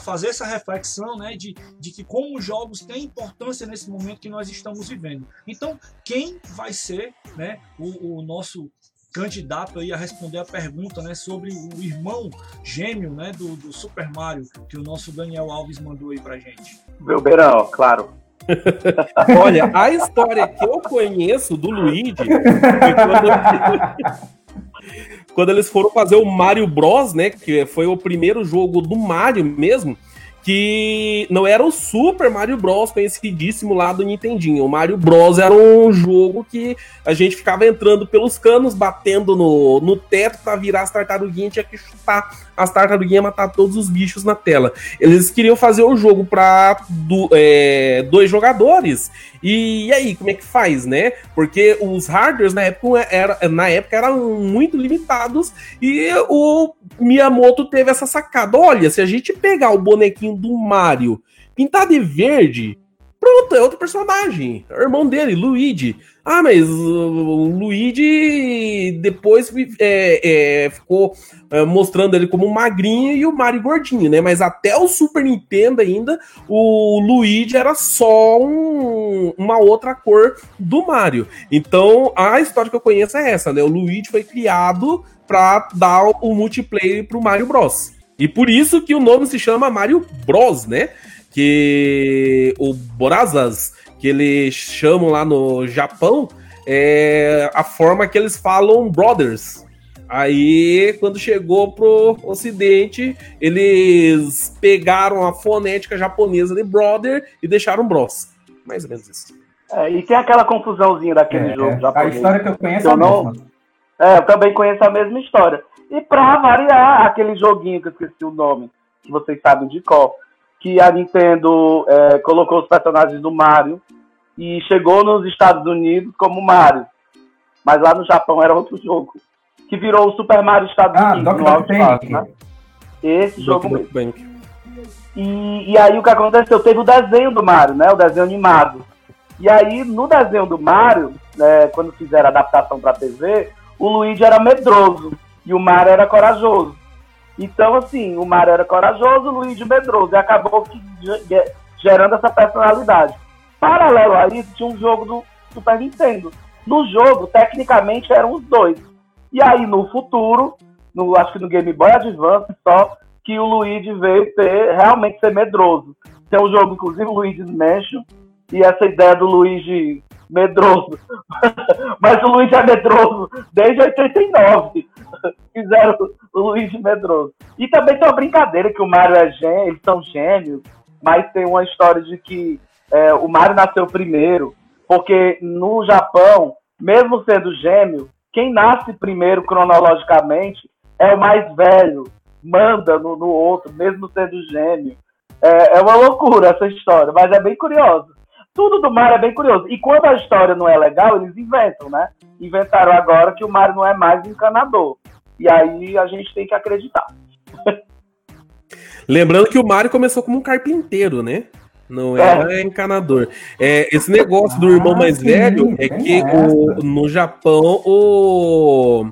fazer essa reflexão né, de, de que como os jogos têm importância nesse momento que nós estamos vivendo. Então, quem vai ser né, o, o nosso nosso candidato aí a responder a pergunta né, sobre o irmão gêmeo né, do, do Super Mario que o nosso Daniel Alves mandou aí pra gente. Belberão, claro. Olha, a história que eu conheço do Luigi quando, quando eles foram fazer o Mario Bros, né? Que foi o primeiro jogo do Mario mesmo que não era o Super Mario Bros. conhecidíssimo lá do Nintendinho. O Mario Bros. era um jogo que a gente ficava entrando pelos canos, batendo no, no teto para virar as tartaruguinhas, tinha que chutar as tartaruguinhas matar todos os bichos na tela. Eles queriam fazer o jogo para do, é, dois jogadores. E, aí, como é que faz, né? Porque os hardwares na época, era, na época eram muito limitados e o Miyamoto teve essa sacada. Olha, se a gente pegar o bonequinho do Mario, pintar de verde, pronto, é outro personagem. É o irmão dele, Luigi. Ah, mas o Luigi depois é, é, ficou é, mostrando ele como magrinho e o Mario gordinho, né? Mas até o Super Nintendo ainda, o Luigi era só um, uma outra cor do Mario. Então, a história que eu conheço é essa, né? O Luigi foi criado para dar o multiplayer pro Mario Bros. E por isso que o nome se chama Mario Bros, né? Que o Brazas que eles chamam lá no Japão, é a forma que eles falam brothers. Aí, quando chegou pro Ocidente, eles pegaram a fonética japonesa de brother e deixaram bros. Mais ou menos isso. É, e tem aquela confusãozinha daquele é, jogo é. japonês. A história que eu conheço que é a mesma. É, eu também conheço a mesma história. E pra variar, aquele joguinho que eu esqueci o nome, que vocês sabem de qual, que a Nintendo é, colocou os personagens do Mario e chegou nos Estados Unidos como Mario. Mas lá no Japão era outro jogo. Que virou o Super Mario Estados ah, Unidos. Doc Bank. Né? Esse Doc jogo mesmo. Bank. E, e aí o que aconteceu? Teve o desenho do Mario, né? O desenho animado. E aí, no desenho do Mario, né, quando fizeram a adaptação para TV, o Luigi era medroso e o Mario era corajoso. Então, assim, o Mario era corajoso, o Luigi medroso, e acabou gerando essa personalidade. Paralelo a isso, tinha um jogo do Super Nintendo. No jogo, tecnicamente, eram os dois. E aí, no futuro, no, acho que no Game Boy Advance só, que o Luigi veio ter, realmente ser medroso. Tem um jogo, inclusive, o Luigi's Mansion, e essa ideia do Luigi medroso. Mas o Luigi é medroso desde 89. Fizeram o Luigi medroso. E também tem uma brincadeira que o Mario é gênio, eles são gênios, mas tem uma história de que é, o Mario nasceu primeiro, porque no Japão, mesmo sendo gêmeo, quem nasce primeiro cronologicamente é o mais velho, manda no, no outro, mesmo sendo gêmeo. É, é uma loucura essa história, mas é bem curiosa tudo do Mario é bem curioso. E quando a história não é legal, eles inventam, né? Inventaram agora que o Mario não é mais encanador. E aí a gente tem que acreditar. Lembrando que o Mario começou como um carpinteiro, né? Não era é. encanador. É, esse negócio do irmão ah, mais sim, velho é que o, no Japão o,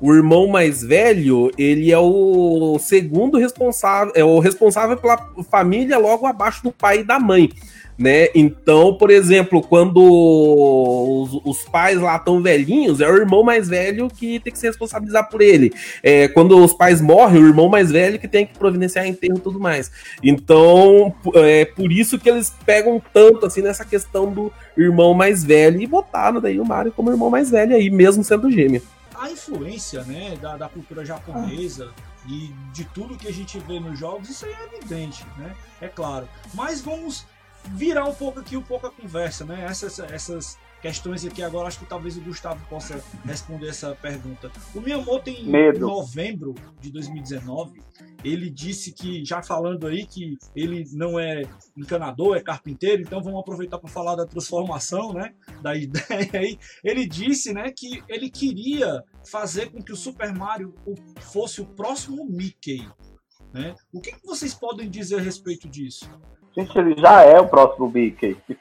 o irmão mais velho ele é o segundo responsável, é o responsável pela família logo abaixo do pai e da mãe né? Então, por exemplo, quando os, os pais lá estão velhinhos, é o irmão mais velho que tem que se responsabilizar por ele. É, quando os pais morrem, o irmão mais velho que tem que providenciar enterro e tudo mais. Então, é por isso que eles pegam tanto assim nessa questão do irmão mais velho e botaram daí o Mario como irmão mais velho aí, mesmo sendo gêmeo. A influência, né, da, da cultura japonesa e de tudo que a gente vê nos jogos, isso aí é evidente, né? É claro. Mas vamos virar um pouco aqui um pouco a conversa, né? Essas, essas questões aqui agora, acho que talvez o Gustavo possa responder essa pergunta. O Miyamoto em Medo. novembro de 2019, ele disse que, já falando aí que ele não é encanador, é carpinteiro, então vamos aproveitar para falar da transformação, né, da ideia aí. Ele disse, né, que ele queria fazer com que o Super Mario fosse o próximo Mickey, né? O que, que vocês podem dizer a respeito disso? Gente, ele já é o próximo Mickey.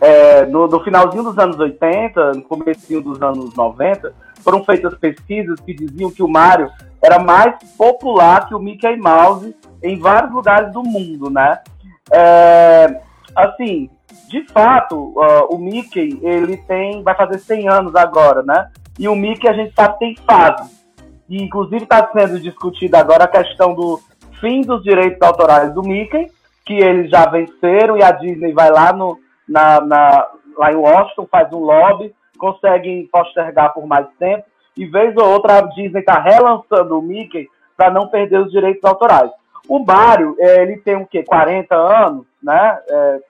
É, no, no, finalzinho dos anos 80, no começo dos anos 90, foram feitas pesquisas que diziam que o Mario era mais popular que o Mickey Mouse em vários lugares do mundo, né? É, assim, de fato, uh, o Mickey, ele tem, vai fazer 100 anos agora, né? E o Mickey, a gente sabe, tem fase. E, inclusive, está sendo discutida agora a questão do fim dos direitos autorais do Mickey, que eles já venceram e a Disney vai lá, no, na, na, lá em Washington, faz um lobby, conseguem postergar por mais tempo, e vez ou outra a Disney está relançando o Mickey para não perder os direitos autorais. O Mario, é, ele tem o quê? 40 anos, né? É,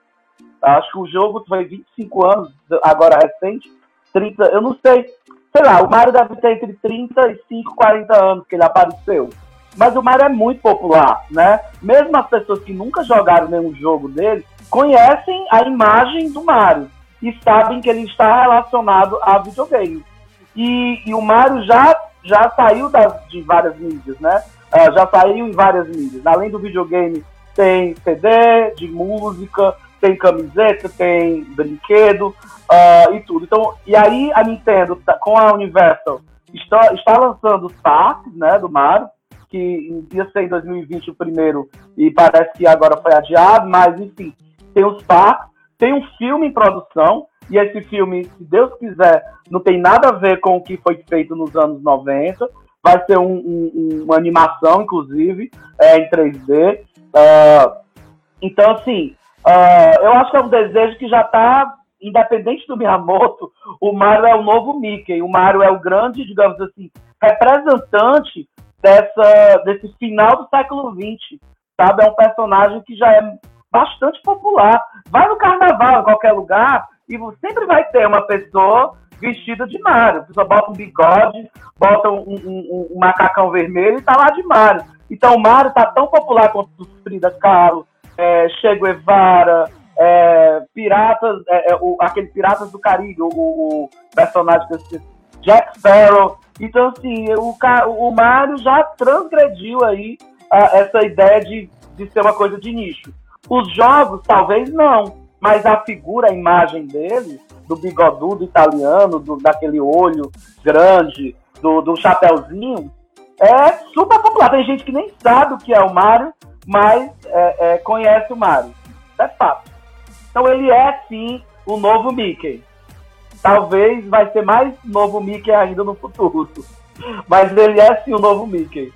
acho que o jogo foi 25 anos, agora recente, 30, eu não sei. Sei lá, o Mario deve ter entre 35 e 40 anos que ele apareceu. Mas o Mario é muito popular, né? Mesmo as pessoas que nunca jogaram nenhum jogo dele conhecem a imagem do Mario e sabem que ele está relacionado a videogame. E, e o Mario já, já saiu das, de várias mídias, né? Uh, já saiu em várias mídias. Além do videogame, tem CD de música, tem camiseta, tem brinquedo uh, e tudo. Então, e aí a Nintendo, tá, com a Universal, está, está lançando os parques né, do Mario que ia ser em 2020 o primeiro e parece que agora foi adiado, mas enfim, tem os parques, tem um filme em produção, e esse filme, se Deus quiser, não tem nada a ver com o que foi feito nos anos 90, vai ser um, um, uma animação, inclusive, é, em 3D. Uh, ah, então, assim, uh, eu acho que é um desejo que já está, independente do Miyamoto, o Mario é o novo Mickey, o Mario é o grande, digamos assim, representante dessa, desse final do século XX, sabe? É um personagem que já é bastante popular. Vai no carnaval, em qualquer lugar, e sempre vai ter uma pessoa vestida de Mario. A pessoa bota um bigode, bota um, um, um macacão vermelho e tá lá de Mario. Então o Mario tá tão popular quanto Frida Kahlo, é, Che Guevara, é, Piratas, é, é, o, aquele Piratas do Caribe, o, o personagem que Jack Sparrow. Então, assim, o, o Mario já transgrediu aí a, essa ideia de, de ser uma coisa de nicho. Os jogos, talvez não, mas a figura, a imagem dele, do bigodudo italiano, do, daquele olho grande, do, do chapéuzinho, é super popular. Tem gente que nem sabe o que é o Mario, mas é, é, conhece o Mario. É fato. Então ele é sim o novo Mickey. Talvez vai ser mais novo Mickey ainda no futuro. Mas ele é sim o novo Mickey.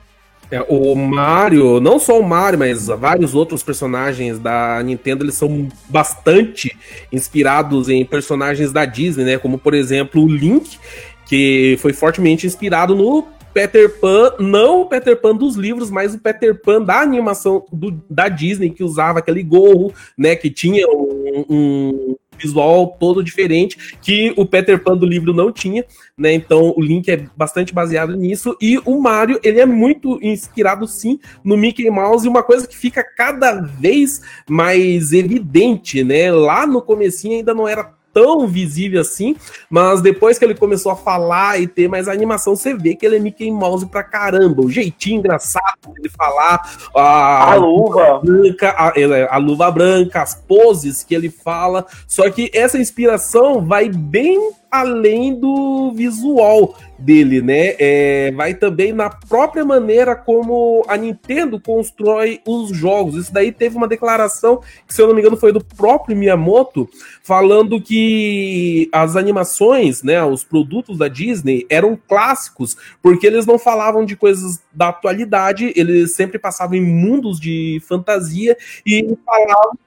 É, o Mario, não só o Mario, mas vários outros personagens da Nintendo, eles são bastante inspirados em personagens da Disney, né? Como, por exemplo, o Link, que foi fortemente inspirado no Peter Pan, não o Peter Pan dos livros, mas o Peter Pan da animação do, da Disney, que usava aquele gorro, né? Que tinha um, um visual todo diferente que o Peter Pan do livro não tinha, né? Então o Link é bastante baseado nisso e o Mario, ele é muito inspirado sim no Mickey Mouse e uma coisa que fica cada vez mais evidente, né? Lá no comecinho ainda não era tão visível assim, mas depois que ele começou a falar e ter mais animação, você vê que ele é Mickey Mouse pra caramba. O jeitinho engraçado dele falar, a, a luva branca, a, a, luva branca, as poses que ele fala. Só que essa inspiração vai bem além do visual dele, né? É, vai também na própria maneira como a Nintendo constrói os jogos. Isso daí teve uma declaração, que, se eu não me engano, foi do próprio Miyamoto, falando que as animações, né, os produtos da Disney eram clássicos, porque eles não falavam de coisas da atualidade, eles sempre passavam em mundos de fantasia e falavam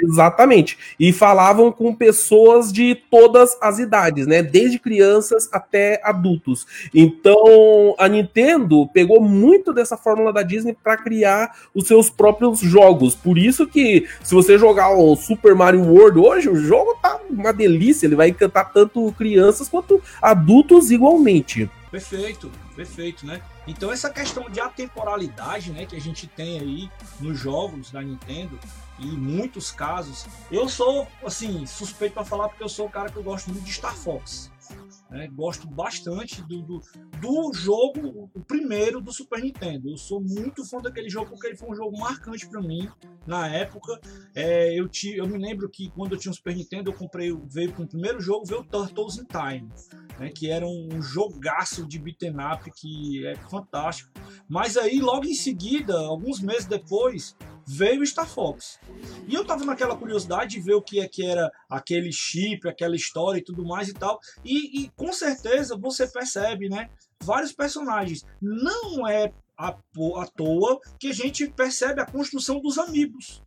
Exatamente. E falavam com pessoas de todas as idades, né? Desde crianças até adultos. Então, a Nintendo pegou muito dessa fórmula da Disney para criar os seus próprios jogos. Por isso que, se você jogar o Super Mario World hoje, o jogo tá uma delícia. Ele vai encantar tanto crianças quanto adultos igualmente. Perfeito, perfeito, né? Então essa questão de atemporalidade, né, que a gente tem aí nos jogos da Nintendo, e muitos casos. Eu sou, assim, suspeito para falar porque eu sou o cara que eu gosto muito de Star Fox. Né? Gosto bastante do, do, do, jogo, o primeiro do Super Nintendo. Eu sou muito fã daquele jogo porque ele foi um jogo marcante para mim na época. É, eu, te, eu me lembro que quando eu tinha um Super Nintendo, eu comprei, veio com o primeiro jogo, veio o Turtles in Time, né? que era um jogaço de beat'em up que é fantástico. Mas aí, logo em seguida, alguns meses depois, veio Star Fox. E eu tava naquela curiosidade de ver o que é que era aquele chip, aquela história e tudo mais e tal. E, e com certeza você percebe, né? Vários personagens. Não é à, à toa que a gente percebe a construção dos amigos.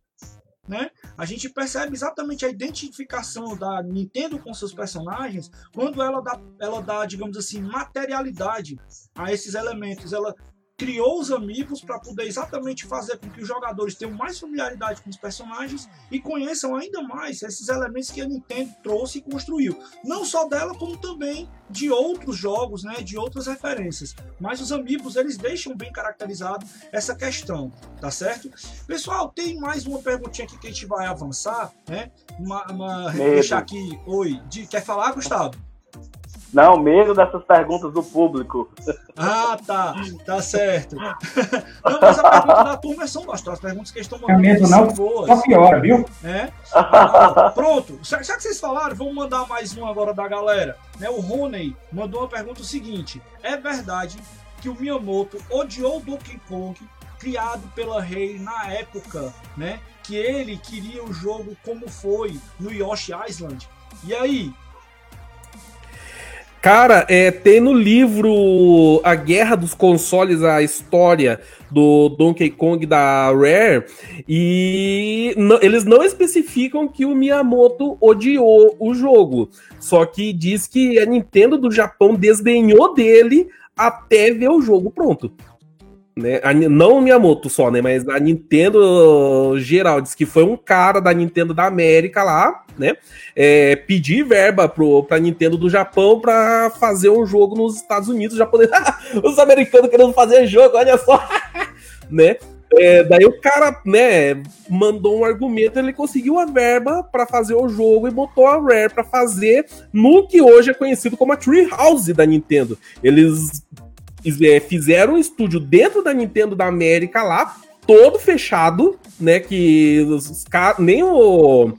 Né? A gente percebe exatamente a identificação da Nintendo com seus personagens quando ela dá, ela dá, digamos assim, materialidade a esses elementos. Ela criou os amigos para poder exatamente fazer com que os jogadores tenham mais familiaridade com os personagens e conheçam ainda mais esses elementos que a Nintendo trouxe e construiu. Não só dela, como também de outros jogos, né, de outras referências. Mas os amigos, eles deixam bem caracterizado essa questão, tá certo? Pessoal, tem mais uma perguntinha aqui que a gente vai avançar, né? Uma, uma deixar aqui, oi, de, quer falar, Gustavo? Não, medo dessas perguntas do público. Ah, tá. Tá certo. Não, mas a pergunta da turma são boas. As perguntas que estão mandando é medo, não, são boas. Só piora, viu? É. Pronto. Já, que vocês falaram, vamos mandar mais um agora da galera. Né, o Rony mandou uma pergunta o seguinte. É verdade que o Miyamoto odiou o Donkey Kong criado pela Rei na época, né? Que ele queria o jogo como foi no Yoshi Island. E aí, Cara, é, tem no livro A Guerra dos Consoles, a história do Donkey Kong da Rare, e eles não especificam que o Miyamoto odiou o jogo. Só que diz que a Nintendo do Japão desdenhou dele até ver o jogo pronto. Né? A, não o Miyamoto só, né? Mas a Nintendo geral diz que foi um cara da Nintendo da América lá, né? É, pedir verba pro, pra Nintendo do Japão para fazer um jogo nos Estados Unidos, japonês. Os americanos querendo fazer jogo, olha só, né? É, daí o cara, né, mandou um argumento, ele conseguiu a verba para fazer o jogo e botou a Rare para fazer no que hoje é conhecido como a Treehouse da Nintendo. Eles fizeram um estúdio dentro da Nintendo da América lá, todo fechado, né? Que os, nem o,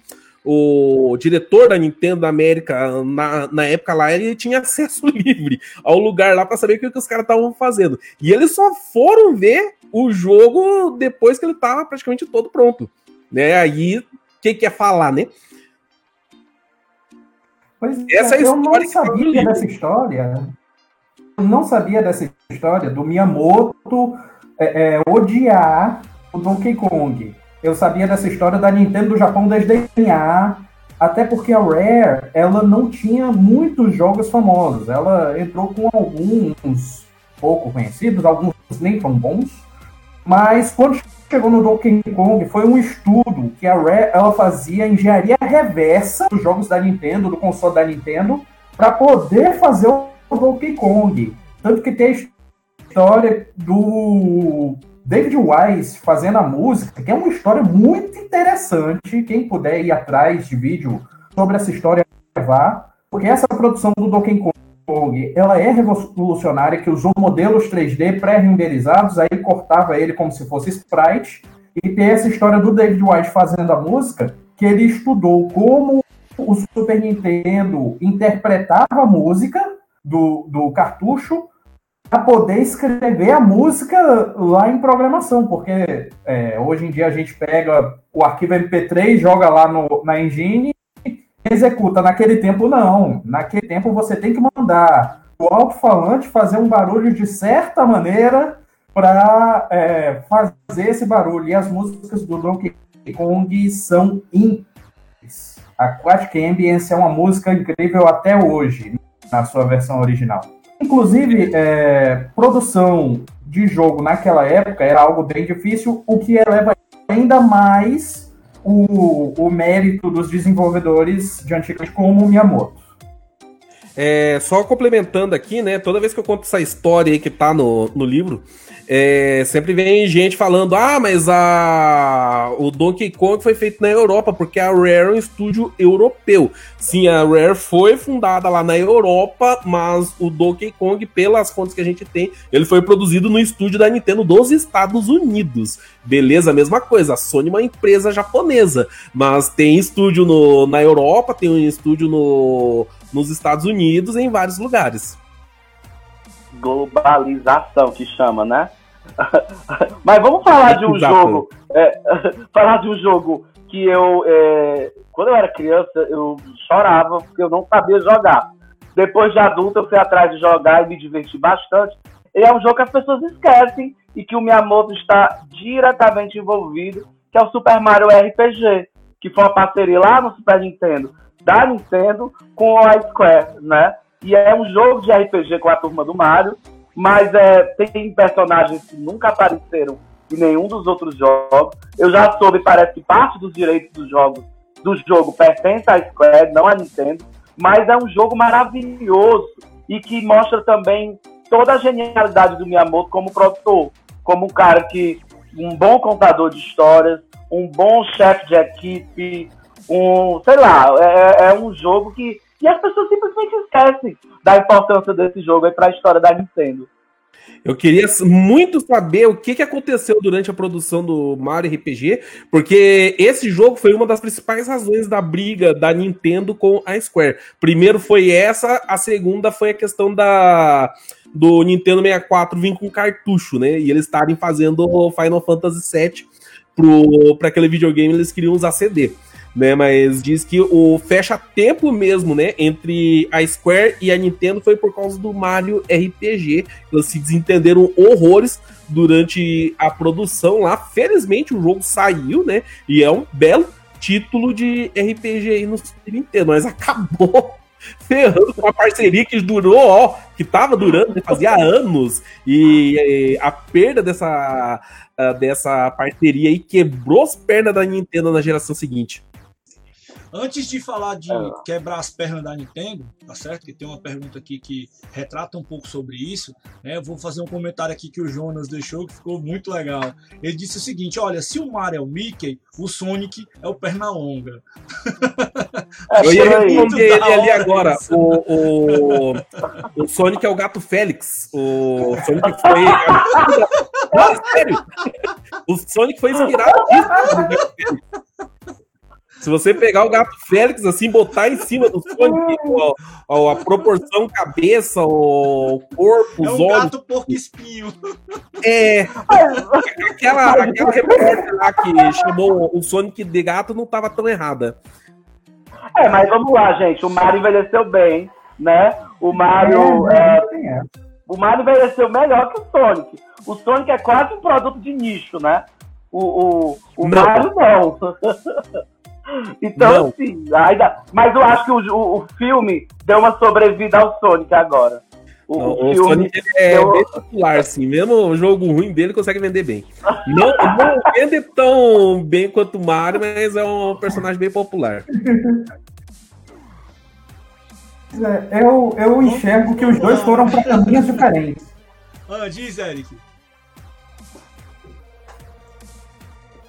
o diretor da Nintendo da América, na, na época lá, ele tinha acesso livre ao lugar lá para saber o que, que os caras estavam fazendo. E eles só foram ver o jogo depois que ele estava praticamente todo pronto. Né? Aí, o que, que é falar, né? Pois Essa é, eu não sabia dessa história. Eu não sabia dessa história do Miyamoto é, é, odiar o Donkey Kong. Eu sabia dessa história da Nintendo do Japão desdenhar, até porque a Rare ela não tinha muitos jogos famosos. Ela entrou com alguns pouco conhecidos, alguns nem tão bons. Mas quando chegou no Donkey Kong, foi um estudo que a Rare ela fazia engenharia reversa dos jogos da Nintendo, do console da Nintendo, para poder fazer o Donkey Kong. Tanto que tem história do David Wise fazendo a música, que é uma história muito interessante. Quem puder ir atrás de vídeo sobre essa história, vá. Porque essa produção do Donkey Kong, ela é revolucionária, que usou modelos 3D pré-renderizados, aí cortava ele como se fosse sprite. E tem essa história do David Wise fazendo a música, que ele estudou como o Super Nintendo interpretava a música do, do cartucho poder escrever a música lá em programação, porque é, hoje em dia a gente pega o arquivo MP3, joga lá no, na engine e executa. Naquele tempo, não. Naquele tempo você tem que mandar o alto-falante fazer um barulho de certa maneira para é, fazer esse barulho. E as músicas do Donkey Kong são incríveis. Aquatic Ambience é uma música incrível até hoje, na sua versão original. Inclusive, é, produção de jogo naquela época era algo bem difícil, o que eleva ainda mais o, o mérito dos desenvolvedores de antigamente, como Miyamoto. É, só complementando aqui, né? Toda vez que eu conto essa história aí que tá no, no livro, é, sempre vem gente falando: ah, mas a, o Donkey Kong foi feito na Europa, porque a Rare é um estúdio europeu. Sim, a Rare foi fundada lá na Europa, mas o Donkey Kong, pelas contas que a gente tem, ele foi produzido no estúdio da Nintendo dos Estados Unidos. Beleza, mesma coisa. A Sony é uma empresa japonesa, mas tem estúdio no, na Europa, tem um estúdio no, nos Estados Unidos, em vários lugares globalização que chama, né? Mas vamos falar de um jogo. É, falar de um jogo que eu. É, quando eu era criança, eu chorava porque eu não sabia jogar. Depois de adulto, eu fui atrás de jogar e me diverti bastante. E é um jogo que as pessoas esquecem e que o Miyamoto está diretamente envolvido, que é o Super Mario RPG, que foi uma parceria lá no Super Nintendo da Nintendo com a Square, né? E é um jogo de RPG com a turma do Mario, mas é, tem personagens que nunca apareceram em nenhum dos outros jogos. Eu já soube, parece que parte dos direitos dos jogos do jogo pertence à Square, não à Nintendo, mas é um jogo maravilhoso e que mostra também toda a genialidade do Miyamoto como produtor, como um cara que um bom contador de histórias, um bom chefe de equipe, um, sei lá, é, é um jogo que e as pessoas simplesmente esquecem da importância desse jogo para a história da Nintendo. Eu queria muito saber o que, que aconteceu durante a produção do Mario RPG, porque esse jogo foi uma das principais razões da briga da Nintendo com a Square. Primeiro foi essa, a segunda foi a questão da do Nintendo 64 vir com cartucho, né? E eles estarem fazendo Final Fantasy VII para aquele videogame, eles queriam usar CD né? Mas diz que o fecha-tempo mesmo, né? Entre a Square e a Nintendo foi por causa do Mario RPG. Eles se desentenderam horrores durante a produção lá. Felizmente o jogo saiu, né? E é um belo título de RPG aí no Super Nintendo, mas acabou ferrando com uma parceria que durou, ó, que tava durando, né, fazia anos, e, e, a perda dessa, uh, dessa parceria aí quebrou as pernas da Nintendo na geração seguinte. Antes de falar de é. quebrar as pernas da Nintendo, tá certo? Que tem uma pergunta aqui que retrata um pouco sobre isso. Né? Eu vou fazer um comentário aqui que o Jonas deixou que ficou muito legal. Ele disse o seguinte: olha, se o Mario é o Mickey, o Sonic é o Pernalonga. É, eu ia responder ele ali agora. O, o, o, Sonic é o gato Félix. O Sonic foi. Não, sério. O Sonic foi inspirado nisso. Se você pegar o gato Félix assim, botar em cima do Sonic, ó, ó, a proporção cabeça, o corpo, É os um olhos. gato porco espinho. É. Aquela, aquela repórter lá que chamou o Sonic de gato não tava tão errada. É, mas vamos lá, gente. O Mario envelheceu bem, né? O Mario, é, tem essa. o Mario envelheceu melhor que o Sonic. O Sonic é quase um produto de nicho, né? O, o, o Não. Mario não. então, Não. assim, ainda. Mas eu acho que o, o, o filme deu uma sobrevida ao Sonic agora. O, Não, o o filme. Sonic é deu- bem popular, assim. Mesmo o jogo ruim dele consegue vender bem. Não, não vende tão bem quanto o Mario, mas é um personagem bem popular. É, Eu, eu enxergo que os dois foram para caminhos diferentes. Ah, diz, Eric.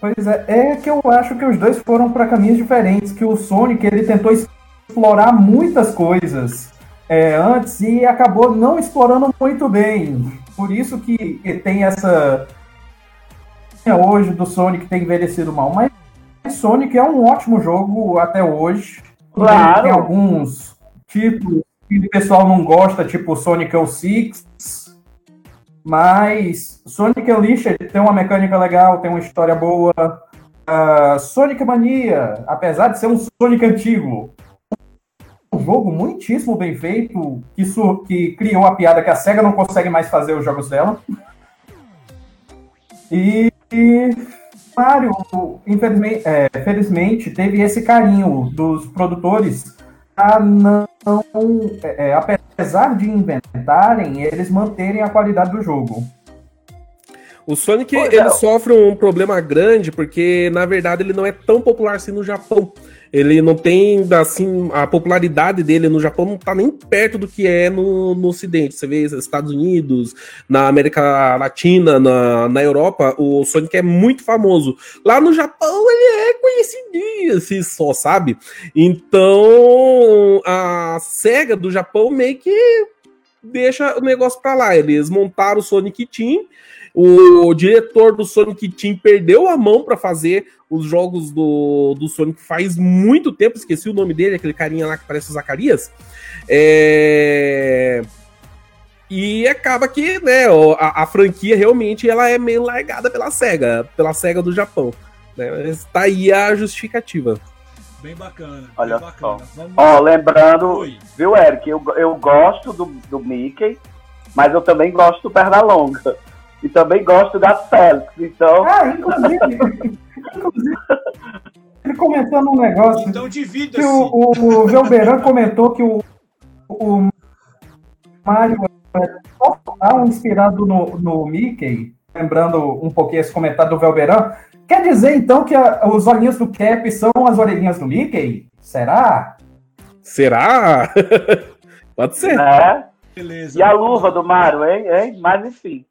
Pois é, é que eu acho que os dois foram para caminhos diferentes, que o Sonic ele tentou explorar muitas coisas é, antes e acabou não explorando muito bem. Por isso que tem essa hoje do Sonic ter envelhecido mal, mas Sonic é um ótimo jogo até hoje. Claro. Tem alguns títulos que o pessoal não gosta, tipo Sonic 06, mas Sonic Unleashed tem uma mecânica legal, tem uma história boa. Ah, Sonic Mania, apesar de ser um Sonic antigo, um jogo muitíssimo bem feito, que, que criou a piada que a SEGA não consegue mais fazer os jogos dela. E, e Mario, infelizmente, é, felizmente, teve esse carinho dos produtores a não, é, é, apesar de inventarem, eles manterem a qualidade do jogo. O Sonic Pois ele é. sofre um problema grande porque na verdade ele não é tão popular assim no Japão. Ele não tem assim a popularidade dele no Japão não tá nem perto do que é no, no Ocidente. Você vê Estados Unidos, na América Latina, na, na Europa, o Sonic é muito famoso. Lá no Japão ele é conhecidinho assim só, sabe? Então a Sega do Japão meio que deixa o negócio pra lá. Eles montaram o Sonic Team. O diretor do Sonic Team perdeu a mão pra fazer os jogos do, do Sonic faz muito tempo. Esqueci o nome dele, aquele carinha lá que parece o Zacarias. É... E acaba que, né, a, a franquia realmente ela é meio largada pela SEGA, pela SEGA do Japão. Né? Mas tá aí a justificativa. Bem bacana. Olha bem bacana. Ó, lembrando, Oi. viu, Eric? Eu, eu gosto do, do Mickey, mas eu também gosto do Pernalonga. E também gosto Gato Félix. Então, Ah, inclusive, inclusive ele comentando um negócio Então que divida-se. o, o Velberan comentou que o, o Mario é total inspirado no, no Mickey, lembrando um pouquinho esse comentário do Velberan. Quer dizer, então, que a- os olhinhos do Cap são as orelhinhas do Mickey? Será? Será? Pode ser. né? Beleza. E a luva do Mario, hein? hein? Mas enfim.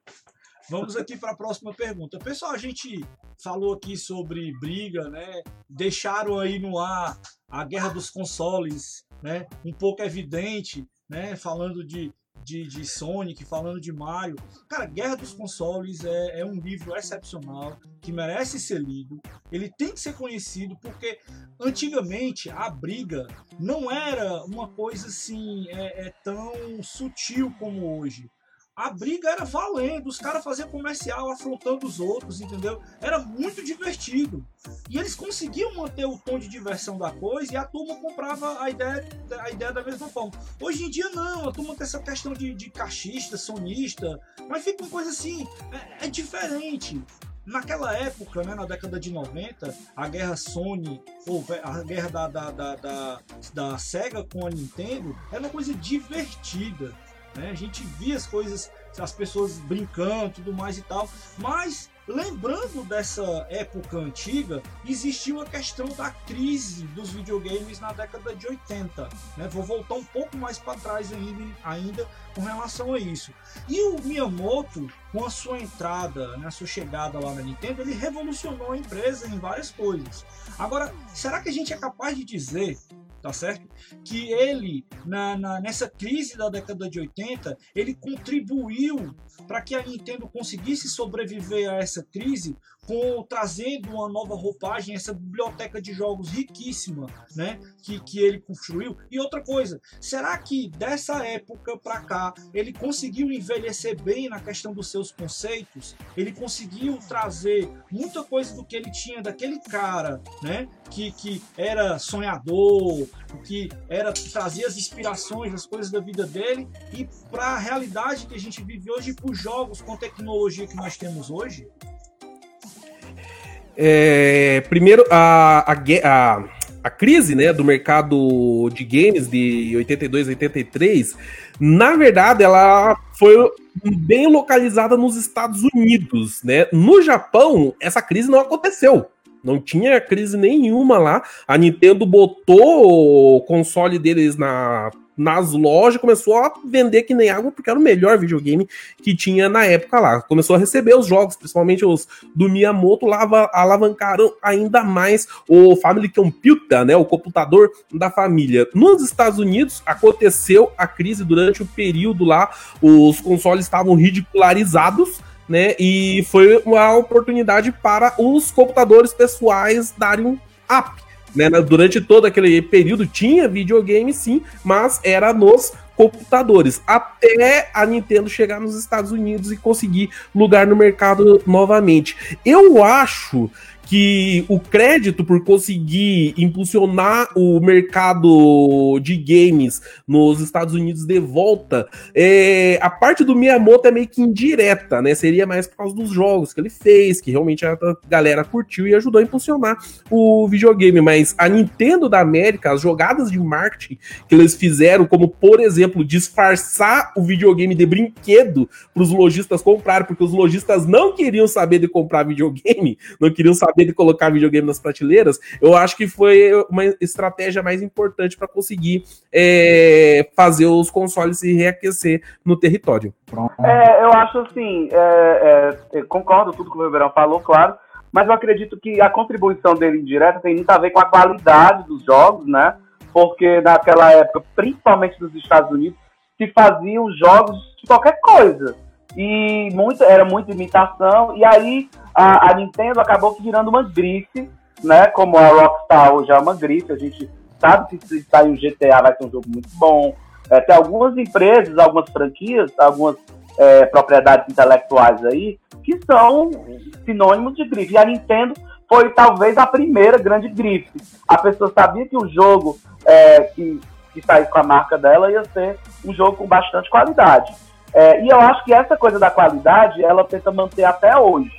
Vamos aqui para a próxima pergunta. Pessoal, a gente falou aqui sobre briga, né? Deixaram aí no ar a guerra dos consoles, né? Um pouco evidente, né? Falando de, de, de Sonic, falando de Mario. Cara, Guerra dos Consoles é, é um livro excepcional que merece ser lido. Ele tem que ser conhecido porque antigamente a briga não era uma coisa assim é, é tão sutil como hoje a briga era valendo, os caras faziam comercial afrontando os outros, entendeu? Era muito divertido. E eles conseguiam manter o tom de diversão da coisa e a turma comprava a ideia, a ideia da mesma forma. Hoje em dia não, a turma tem essa questão de, de cachista, sonista, mas fica uma coisa assim, é, é diferente. Naquela época, né, na década de 90, a guerra Sony, ou a guerra da, da, da, da, da Sega com a Nintendo, era uma coisa divertida. Né? A gente via as coisas, as pessoas brincando tudo mais e tal. Mas lembrando dessa época antiga, existia a questão da crise dos videogames na década de 80. Né? Vou voltar um pouco mais para trás ainda, ainda com relação a isso. E o Miyamoto, com a sua entrada, né, a sua chegada lá na Nintendo, ele revolucionou a empresa em várias coisas. Agora, será que a gente é capaz de dizer tá certo? Que ele, na, na, nessa crise da década de 80, ele contribuiu para que a Nintendo conseguisse sobreviver a essa crise com trazendo uma nova roupagem, essa biblioteca de jogos riquíssima, né, que, que ele construiu. E outra coisa, será que dessa época para cá ele conseguiu envelhecer bem na questão dos seus conceitos? Ele conseguiu trazer muita coisa do que ele tinha daquele cara, né, que, que era sonhador, que era trazia as inspirações, as coisas da vida dele e para a realidade que a gente vive hoje, para os jogos com tecnologia que nós temos hoje? É, primeiro, a, a, a, a, crise né, do mercado de games de 82 83, na verdade, ela foi bem localizada nos Estados Unidos. Né? No Japão, essa crise não aconteceu. Não tinha crise nenhuma lá. A Nintendo botou o console deles na nas lojas, começou a vender que nem água, porque era o melhor videogame que tinha na época lá. Começou a receber os jogos, principalmente os do Miyamoto, lava, alavancaram ainda mais o Family Computer, né, o computador da família. Nos Estados Unidos, aconteceu a crise durante o período lá, os consoles estavam ridicularizados, né, e foi uma oportunidade para os computadores pessoais darem um up né? Durante todo aquele período tinha videogame, sim, mas era nos computadores, até a Nintendo chegar nos Estados Unidos e conseguir lugar no mercado novamente. Eu acho que o crédito por conseguir impulsionar o mercado de games nos Estados Unidos de volta, é, a parte do Miyamoto é meio que indireta, né? Seria mais por causa dos jogos que ele fez, que realmente a galera curtiu e ajudou a impulsionar o videogame. Mas a Nintendo da América, as jogadas de marketing que eles fizeram, como por exemplo, disfarçar o videogame de brinquedo para os lojistas comprarem, porque os lojistas não queriam saber de comprar videogame, não queriam saber saber de colocar videogame nas prateleiras, eu acho que foi uma estratégia mais importante para conseguir é, fazer os consoles se reaquecer no território. É, eu acho assim, é, é, concordo tudo que o Ribeirão falou, claro, mas eu acredito que a contribuição dele indireta tem muito a ver com a qualidade dos jogos, né? Porque naquela época, principalmente nos Estados Unidos, se faziam jogos de qualquer coisa e muito, era muita imitação, e aí a, a, Nintendo acabou virando uma grife, né? Como a Rockstar hoje é uma grife, a gente sabe que se sair o GTA vai ser um jogo muito bom. É, tem algumas empresas, algumas franquias, algumas é, propriedades intelectuais aí que são sinônimos de grife. E a Nintendo foi talvez a primeira grande grife. A pessoa sabia que o jogo é, que, que saísse com a marca dela ia ser um jogo com bastante qualidade. É, e eu acho que essa coisa da qualidade, ela tenta manter até hoje,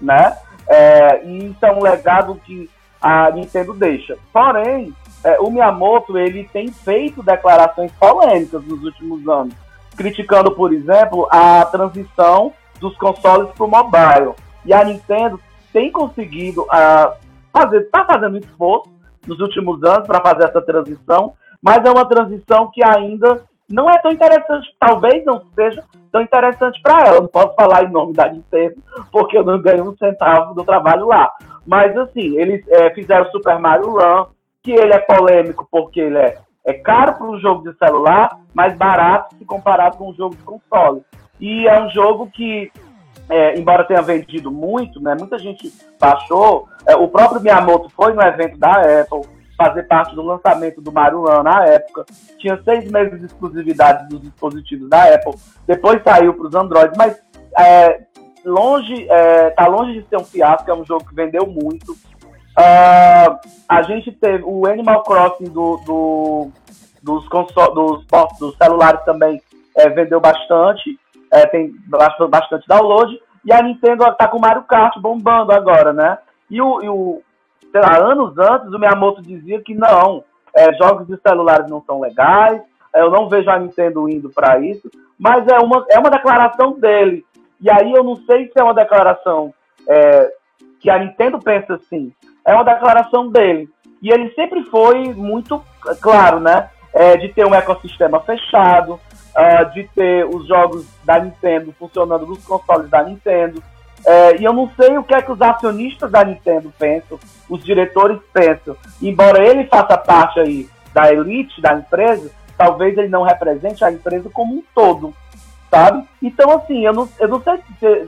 né? É, e isso é um legado que a Nintendo deixa. Porém, é, o Miyamoto, ele tem feito declarações polêmicas nos últimos anos, criticando, por exemplo, a transição dos consoles para o mobile. E a Nintendo tem conseguido uh, fazer, está fazendo esforço nos últimos anos para fazer essa transição, mas é uma transição que ainda não é tão interessante, talvez não seja tão interessante para ela. Não posso falar em nome da Nintendo, porque eu não ganho um centavo do trabalho lá. Mas assim, eles é, fizeram Super Mario Run, que ele é polêmico porque ele é, é caro para um jogo de celular, mas barato se comparado com um jogo de console. E é um jogo que, é, embora tenha vendido muito, né, muita gente baixou. É, o próprio Miyamoto foi no evento da Apple fazer parte do lançamento do Mario Run na época. Tinha seis meses de exclusividade dos dispositivos da Apple. Depois saiu para os Android, mas é, longe, é, tá longe de ser um fiasco. É um jogo que vendeu muito. Uh, a gente teve o Animal Crossing do, do dos, console, dos, dos celulares também é, vendeu bastante. É, tem bastante download. E a Nintendo está com o Mario Kart bombando agora, né? E o, e o, sei lá, anos antes, o Miyamoto dizia que não, é, jogos de celulares não são legais, é, eu não vejo a Nintendo indo para isso, mas é uma, é uma declaração dele. E aí eu não sei se é uma declaração é, que a Nintendo pensa assim, é uma declaração dele. E ele sempre foi muito claro, né? É, de ter um ecossistema fechado, uh, de ter os jogos da Nintendo funcionando nos consoles da Nintendo, é, e eu não sei o que é que os acionistas da Nintendo pensam, os diretores pensam. Embora ele faça parte aí da elite da empresa, talvez ele não represente a empresa como um todo, sabe? Então, assim, eu não, eu não sei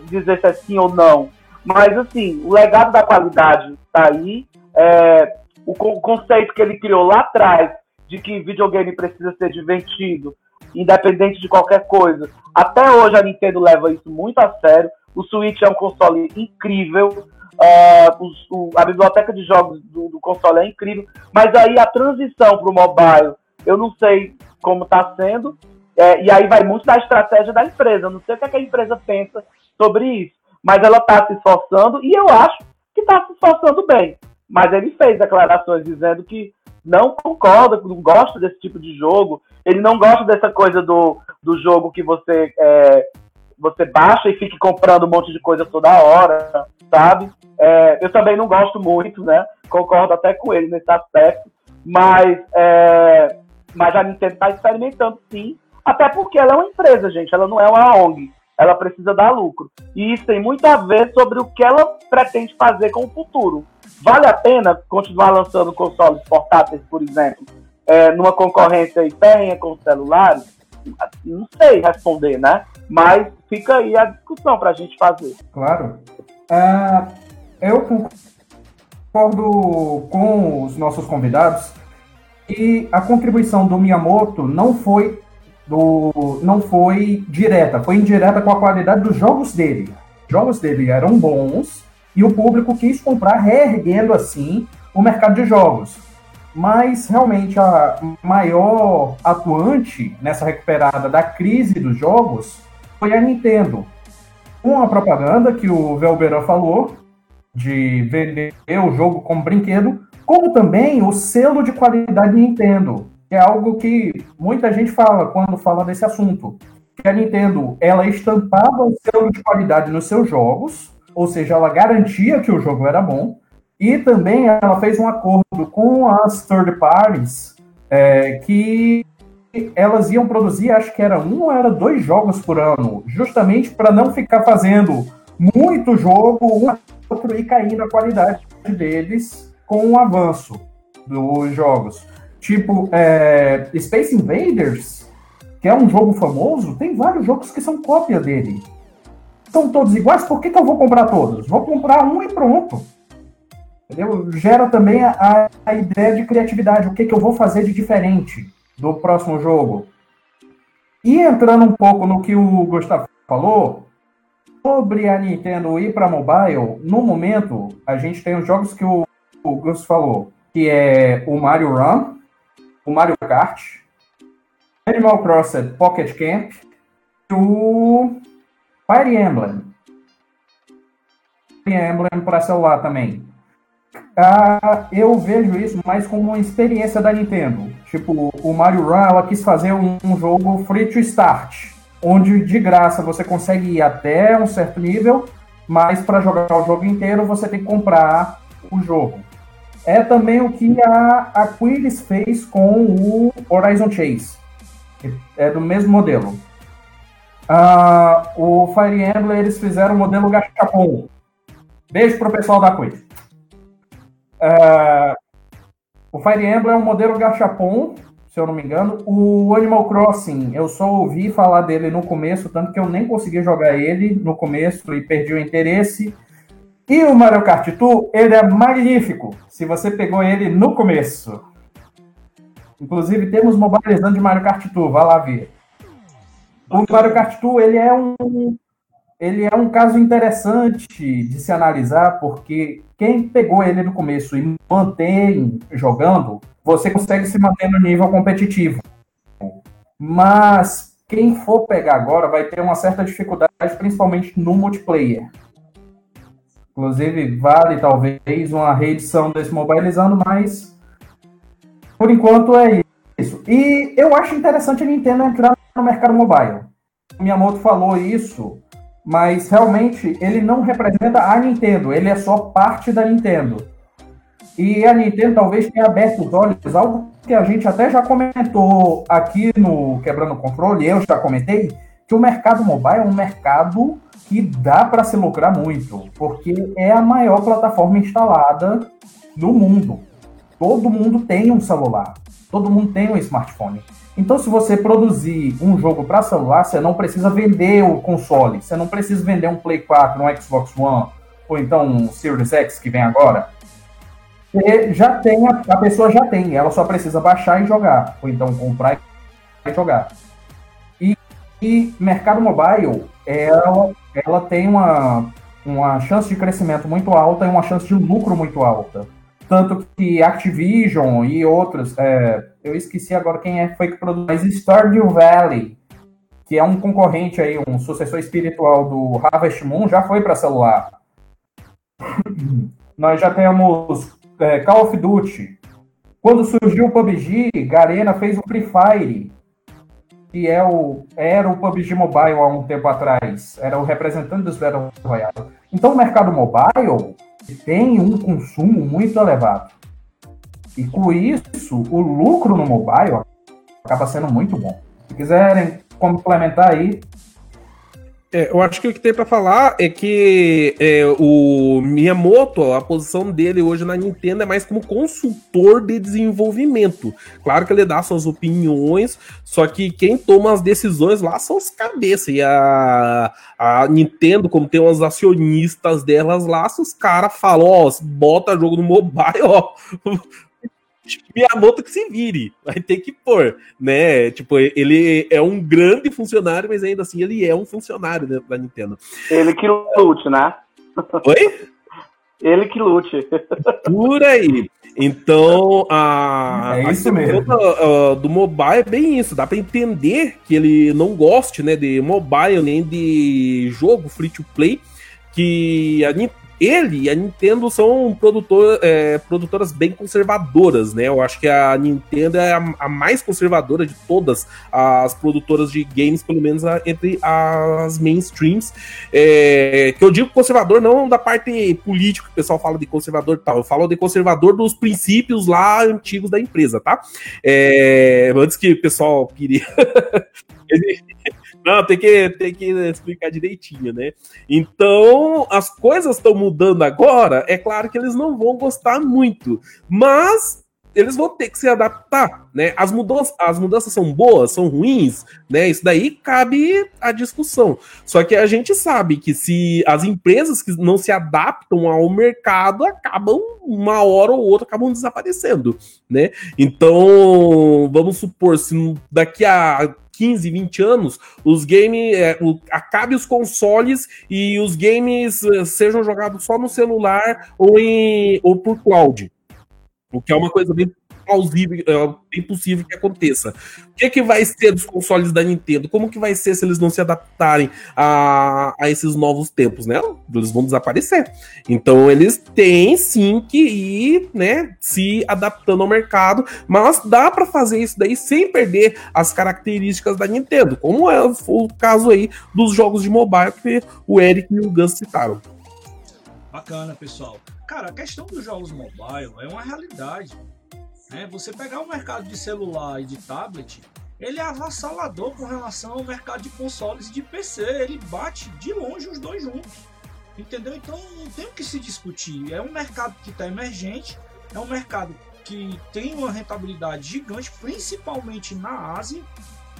dizer se é sim ou não, mas, assim, o legado da qualidade está aí, é, o, o conceito que ele criou lá atrás de que videogame precisa ser divertido, independente de qualquer coisa. Até hoje a Nintendo leva isso muito a sério. O Switch é um console incrível. Uh, o, a biblioteca de jogos do, do, console é incrível. Mas aí a transição para o mobile, eu não sei como está sendo. É, e aí vai muito da estratégia da empresa. Eu não sei o que, é que a empresa pensa sobre isso. Mas ela está se esforçando e eu acho que está se esforçando bem. Mas ele fez declarações dizendo que não concorda, não gosta desse tipo de jogo. Ele não gosta dessa coisa do, do jogo que você é, você baixa e fique comprando um monte de coisa toda hora, sabe? É, eu também não gosto muito, né? Concordo até com ele nesse aspecto, mas, é, mas a Nintendo está experimentando sim, até porque ela é uma empresa, gente, ela não é uma ONG, ela precisa dar lucro. E isso tem muito a ver sobre o que ela pretende fazer com o futuro. Vale a pena continuar lançando consoles portáteis, por exemplo, é, numa concorrência ferrenha com os celulares? Não sei responder, né? Mas fica aí a discussão para a gente fazer. Claro. Uh, eu concordo com os nossos convidados e a contribuição do Miyamoto não foi do, não foi direta, foi indireta com a qualidade dos jogos dele. Os jogos dele eram bons, e o público quis comprar, reerguendo assim o mercado de jogos. Mas realmente a maior atuante nessa recuperada da crise dos jogos foi a Nintendo. Com a propaganda que o Velberan falou, de vender o jogo como brinquedo, como também o selo de qualidade Nintendo, que é algo que muita gente fala quando fala desse assunto. Que a Nintendo, ela estampava o selo de qualidade nos seus jogos, ou seja, ela garantia que o jogo era bom, e também ela fez um acordo com as third parties é, que elas iam produzir, acho que era um ou era dois jogos por ano, justamente para não ficar fazendo muito jogo um outro e caindo a qualidade deles com o avanço dos jogos. Tipo, é, Space Invaders, que é um jogo famoso, tem vários jogos que são cópia dele são todos iguais, por que, que eu vou comprar todos? Vou comprar um e pronto. Entendeu? Gera também a, a ideia de criatividade, o que, que eu vou fazer de diferente do próximo jogo. E entrando um pouco no que o Gustavo falou, sobre a Nintendo ir para mobile, no momento, a gente tem os jogos que o, o Gus falou, que é o Mario Run, o Mario Kart, Animal Crossing Pocket Camp, o Fire Emblem. Fire Emblem para celular também. Ah, eu vejo isso mais como uma experiência da Nintendo. Tipo, o Mario Run, ela quis fazer um, um jogo free to start, onde de graça você consegue ir até um certo nível, mas para jogar o jogo inteiro você tem que comprar o jogo. É também o que a Aquiles fez com o Horizon Chase. É do mesmo modelo. Uh, o Fire Emblem, eles fizeram o modelo Gachapon. Beijo pro pessoal da Quiz. Uh, o Fire Emblem é um modelo Gachapon, se eu não me engano. O Animal Crossing, eu só ouvi falar dele no começo, tanto que eu nem consegui jogar ele no começo e perdi o interesse. E o Mario Kart Tour, ele é magnífico, se você pegou ele no começo. Inclusive, temos mobilizando de Mario Kart Tour, vá lá ver. O Mario Kart Tour, ele é um ele é um caso interessante de se analisar, porque quem pegou ele no começo e mantém jogando, você consegue se manter no nível competitivo. Mas quem for pegar agora vai ter uma certa dificuldade, principalmente no multiplayer. Inclusive, vale talvez uma reedição desse mobilizando, mas por enquanto é isso. E eu acho interessante a Nintendo entrar no mercado mobile. Miyamoto falou isso, mas realmente ele não representa a Nintendo, ele é só parte da Nintendo. E a Nintendo talvez tenha aberto os olhos, algo que a gente até já comentou aqui no Quebrando o Controle, eu já comentei, que o mercado mobile é um mercado que dá para se lucrar muito, porque é a maior plataforma instalada no mundo. Todo mundo tem um celular. Todo mundo tem um smartphone. Então, se você produzir um jogo para celular, você não precisa vender o console. Você não precisa vender um Play 4, um Xbox One, ou então um Series X que vem agora. Você já tem, a, pessoa já tem, ela só precisa baixar e jogar. Ou então comprar e jogar. E, e mercado mobile, ela, ela tem uma, uma chance de crescimento muito alta e uma chance de lucro muito alta. Tanto que Activision e outros, é, eu esqueci agora quem é, foi que produziu, mas Stardew Valley, que é um concorrente aí, um sucessor espiritual do Harvest Moon, já foi para celular. Nós já temos é, Call of Duty. Quando surgiu o PUBG, Garena fez o Free Fire, que é o, era o PUBG Mobile há um tempo atrás. Era o representante dos Battle Royale. Então o mercado mobile tem um consumo muito elevado. E com isso, o lucro no mobile acaba sendo muito bom. Se quiserem complementar aí, é, eu acho que o que tem para falar é que é, o Miyamoto, a posição dele hoje na Nintendo é mais como consultor de desenvolvimento. Claro que ele dá suas opiniões, só que quem toma as decisões lá são os cabeças. E a, a Nintendo, como tem uns acionistas delas lá, se os caras falam, ó, bota jogo no mobile, ó, Miyamoto que se vire, vai ter que pôr, né? Tipo, ele é um grande funcionário, mas ainda assim ele é um funcionário dentro da Nintendo. Ele que lute, né? Oi? Ele que lute. Por aí. Então, a, é isso a mesmo. Uh, do mobile é bem isso. Dá para entender que ele não goste, né, de mobile nem de jogo free to play, que a Nintendo ele e a Nintendo são produtor, é, produtoras bem conservadoras, né? Eu acho que a Nintendo é a, a, mais conservadora de todas as produtoras de games, pelo menos a, entre as mainstreams. É, que eu digo conservador não da parte política, que o pessoal fala de conservador e tal. Eu falo de conservador dos princípios lá antigos da empresa, tá? É, antes que o pessoal queria. Não, tem que, tem que explicar direitinho, né? Então, as coisas estão mudando agora. É claro que eles não vão gostar muito, mas eles vão ter que se adaptar, né? As mudanças, as mudanças são boas, são ruins, né? Isso daí cabe a discussão. Só que a gente sabe que se as empresas que não se adaptam ao mercado acabam uma hora ou outra acabam desaparecendo, né? Então, vamos supor se daqui a 15, 20 anos, os games. É, acabe os consoles e os games eh, sejam jogados só no celular ou, em, ou por cloud. O que é uma coisa bem plausível, é bem possível que aconteça. O que, é que vai ser dos consoles da Nintendo? Como que vai ser se eles não se adaptarem a, a esses novos tempos, né? Eles vão desaparecer. Então eles têm sim que ir, né, se adaptando ao mercado, mas dá para fazer isso daí sem perder as características da Nintendo, como é o caso aí dos jogos de mobile que o Eric e o Gus citaram. Bacana, pessoal. Cara, a questão dos jogos mobile é uma realidade. Né? Você pegar o mercado de celular e de tablet, ele é avassalador com relação ao mercado de consoles e de PC. Ele bate de longe os dois juntos. Entendeu? Então não tem o que se discutir. É um mercado que está emergente, é um mercado que tem uma rentabilidade gigante, principalmente na Ásia.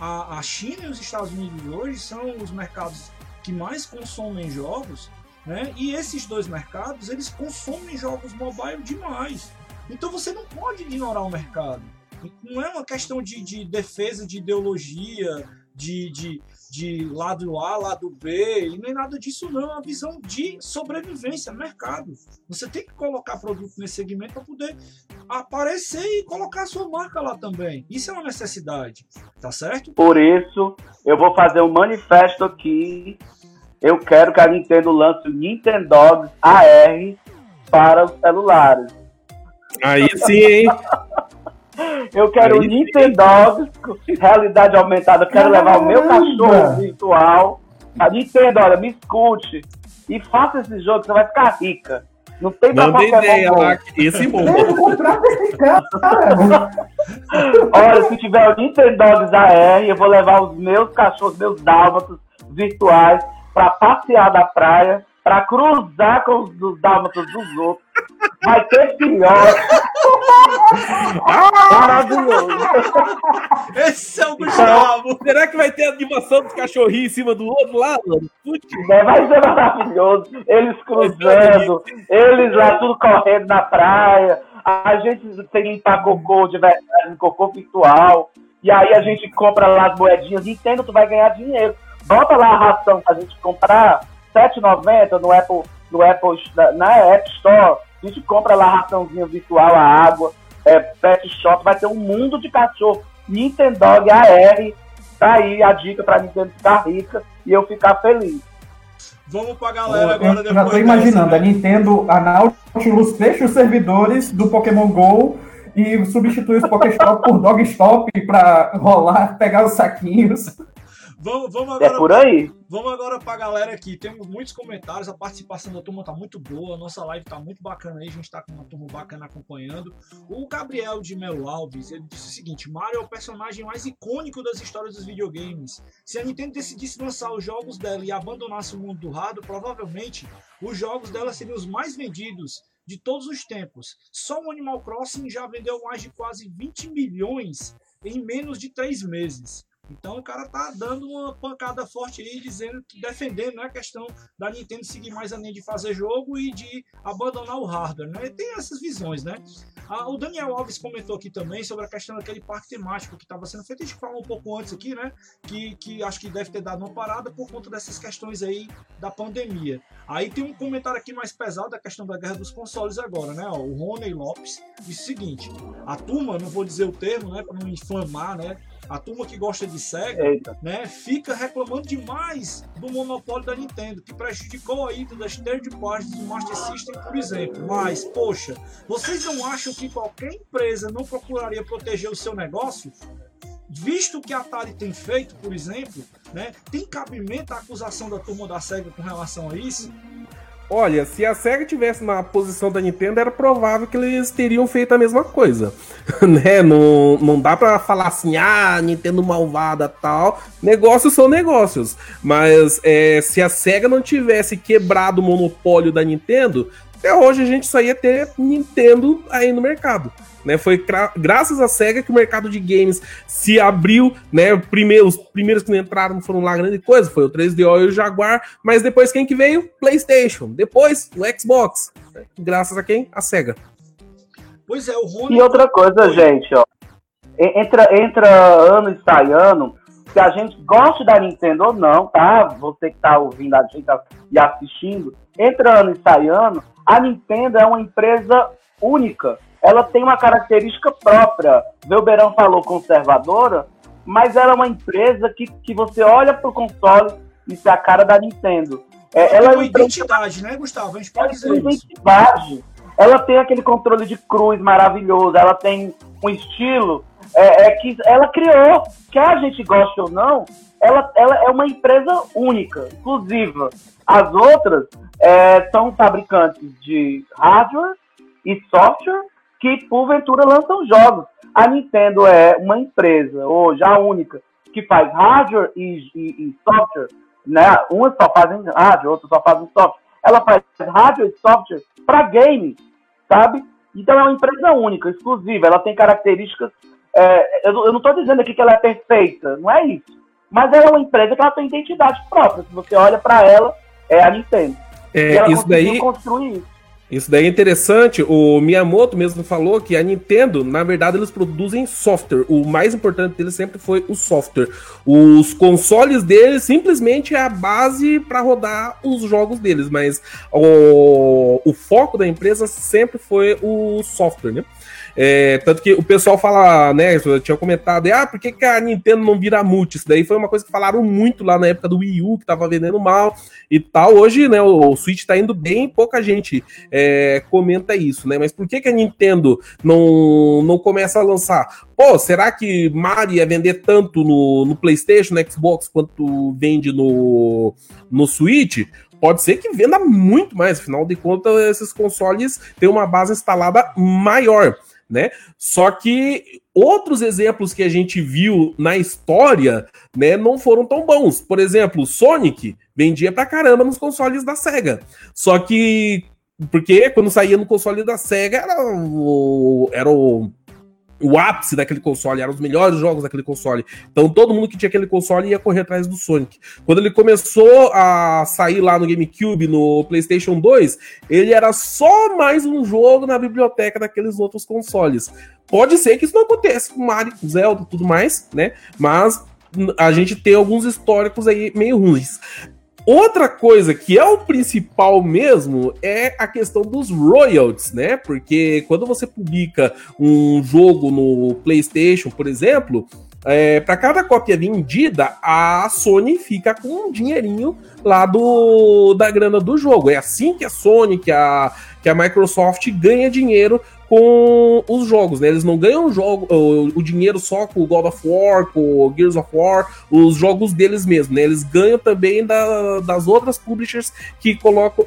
A, a China e os Estados Unidos hoje são os mercados que mais consomem jogos né? E esses dois mercados, eles consomem jogos mobile demais. Então você não pode ignorar o mercado. Não é uma questão de, de defesa de ideologia, de, de, de lado A, lado B, e nem nada disso não. É uma visão de sobrevivência, mercado. Você tem que colocar produto nesse segmento para poder aparecer e colocar a sua marca lá também. Isso é uma necessidade, tá certo? Por isso, eu vou fazer um manifesto aqui eu quero que a Nintendo lance o Nintendogs AR para os celulares. Aí sim, hein? Eu quero o Nintendogs realidade aumentada. Eu quero Caramba. levar o meu cachorro virtual. A Nintendo, olha, me escute e faça esse jogo, você vai ficar rica. Não tem pra Manda ideia lá, esse bom. Olha, se tiver o Nintendogs AR, eu vou levar os meus cachorros, meus dálmatos virtuais para passear da praia, para cruzar com os, os dálmatas dos outros. Vai ter pior. Maravilhoso. Esse é o Gustavo. Será que vai ter animação dos cachorrinhos em cima do outro lá, mano? É, Vai ser maravilhoso. Eles cruzando, eles lá tudo correndo na praia. A gente sem limpar cocô de verdade, cocô virtual. E aí a gente compra lá as moedinhas. Nintendo, tu vai ganhar dinheiro. Bota lá a ração pra gente comprar R$7,90 no Apple, no Apple, na- na App Store. A gente compra lá a raçãozinha virtual, a água, é, pet shop, vai ter um mundo de cachorro. Nintendog AR, tá aí a dica pra Nintendo ficar rica e eu ficar feliz. Vamos pra galera agora Eu depois. já tô dessa, imaginando, né? a Nintendo, a Nautilus fecha os servidores do Pokémon GO e substitui os Pokéstop por Dogstop pra rolar, pegar os saquinhos. Vamos, vamos É agora por aí. Vamos agora pra galera aqui. Temos muitos comentários. A participação da turma tá muito boa. A nossa live tá muito bacana aí. A gente tá com uma turma bacana acompanhando. O Gabriel de Melo Alves, ele disse o seguinte: Mario é o personagem mais icônico das histórias dos videogames. Se a Nintendo decidisse lançar os jogos dela e abandonasse o mundo do hardware, provavelmente os jogos dela seriam os mais vendidos de todos os tempos. Só o Animal Crossing já vendeu mais de quase 20 milhões em menos de três meses. Então o cara tá dando uma pancada forte aí, dizendo, defendendo né, a questão da Nintendo seguir mais a linha de fazer jogo e de abandonar o hardware, né? Tem essas visões, né? Ah, o Daniel Alves comentou aqui também sobre a questão daquele parque temático que estava sendo feito. A gente falou um pouco antes aqui, né? Que, que acho que deve ter dado uma parada por conta dessas questões aí da pandemia. Aí tem um comentário aqui mais pesado da questão da guerra dos consoles agora, né? Ó, o Rony Lopes disse o seguinte: a turma, não vou dizer o termo, né? Para não inflamar, né? A turma que gosta de Sega, Eita. né, fica reclamando demais do monopólio da Nintendo, que prejudicou a ida das third parties do Master System, por exemplo. Mas, poxa, vocês não acham que qualquer empresa não procuraria proteger o seu negócio? Visto que a Atari tem feito, por exemplo, né, tem cabimento a acusação da turma da SEGA com relação a isso? Olha, se a SEGA tivesse na posição da Nintendo, era provável que eles teriam feito a mesma coisa. né? Não, não dá pra falar assim, ah, Nintendo malvada tal. Negócios são negócios. Mas é, se a SEGA não tivesse quebrado o monopólio da Nintendo, até hoje a gente só ia ter Nintendo aí no mercado. Né, foi gra- graças à SEGA que o mercado de games se abriu, né? Primeiro, os primeiros que entraram não foram lá grande coisa, foi o 3DO e o Jaguar, mas depois quem que veio? PlayStation, depois o Xbox. Graças a quem? A SEGA. Pois é, o Rony. E outra coisa, gente, ó. en- Entra, entra ano e sai ano, se a gente gosta da Nintendo ou não, tá? Você que tá ouvindo a gente e assistindo, entra ano e sai ano, a Nintendo é uma empresa única. Ela tem uma característica própria. Velberão falou conservadora, mas ela é uma empresa que, que você olha pro console e se é a cara da Nintendo. É, ela é tem uma identidade, né, Gustavo? A gente ela pode tem dizer isso. identidade. Ela tem aquele controle de cruz maravilhoso. Ela tem um estilo é, é que ela criou. Quer a gente goste ou não, ela, ela é uma empresa única, exclusiva. As outras é, são fabricantes de hardware e software que, porventura, lançam jogos. A Nintendo é uma empresa, hoje, a única, que faz hardware e, e- e software. Né? Umas só fazem hardware, outras só fazem software. Ela faz hardware e software para games, sabe? Então é uma empresa única, exclusiva. Ela tem características. é, eu, não- eu não estou dizendo aqui que ela é perfeita, não é isso. Mas ela é uma empresa que ela tem identidade própria. Se você olha para ela, é a Nintendo. e É, ela isso conseguiu daí construir isso. Isso daí é interessante. O Miyamoto mesmo falou que a Nintendo, na verdade, eles produzem software. O mais importante deles sempre foi o software. Os consoles deles simplesmente é a base para rodar os jogos deles, mas o, o foco da empresa sempre foi o software, né? É, tanto que o pessoal fala, né? Eu tinha comentado, ah, por que, que a Nintendo não vira multi? Isso daí foi uma coisa que falaram muito lá na época do Wii U, que tava vendendo mal e tal. Hoje, né, o Switch tá indo bem, pouca gente é, comenta isso, né? Mas por que, que a Nintendo não, não começa a lançar? Pô, será que Mario ia vender tanto no, no PlayStation, no Xbox, quanto vende no, no Switch? Pode ser que venda muito mais, afinal de contas, esses consoles têm uma base instalada maior, né? Só que outros exemplos que a gente viu na história, né, não foram tão bons. Por exemplo, Sonic vendia pra caramba nos consoles da Sega. Só que porque quando saía no console da Sega era o, era o o ápice daquele console, eram os melhores jogos daquele console. Então todo mundo que tinha aquele console ia correr atrás do Sonic. Quando ele começou a sair lá no GameCube, no PlayStation 2, ele era só mais um jogo na biblioteca daqueles outros consoles. Pode ser que isso não aconteça com Mario, com Zelda tudo mais, né? Mas a gente tem alguns históricos aí meio ruins. Outra coisa que é o principal mesmo é a questão dos royalties, né? Porque quando você publica um jogo no PlayStation, por exemplo, é, para cada cópia vendida, a Sony fica com um dinheirinho lá do, da grana do jogo. É assim que a Sony, que a, que a Microsoft ganha dinheiro com os jogos, né? Eles não ganham jogo, o, dinheiro só com o God of War, com o Gears of War, os jogos deles mesmo, né? Eles ganham também da, das outras publishers que colocam.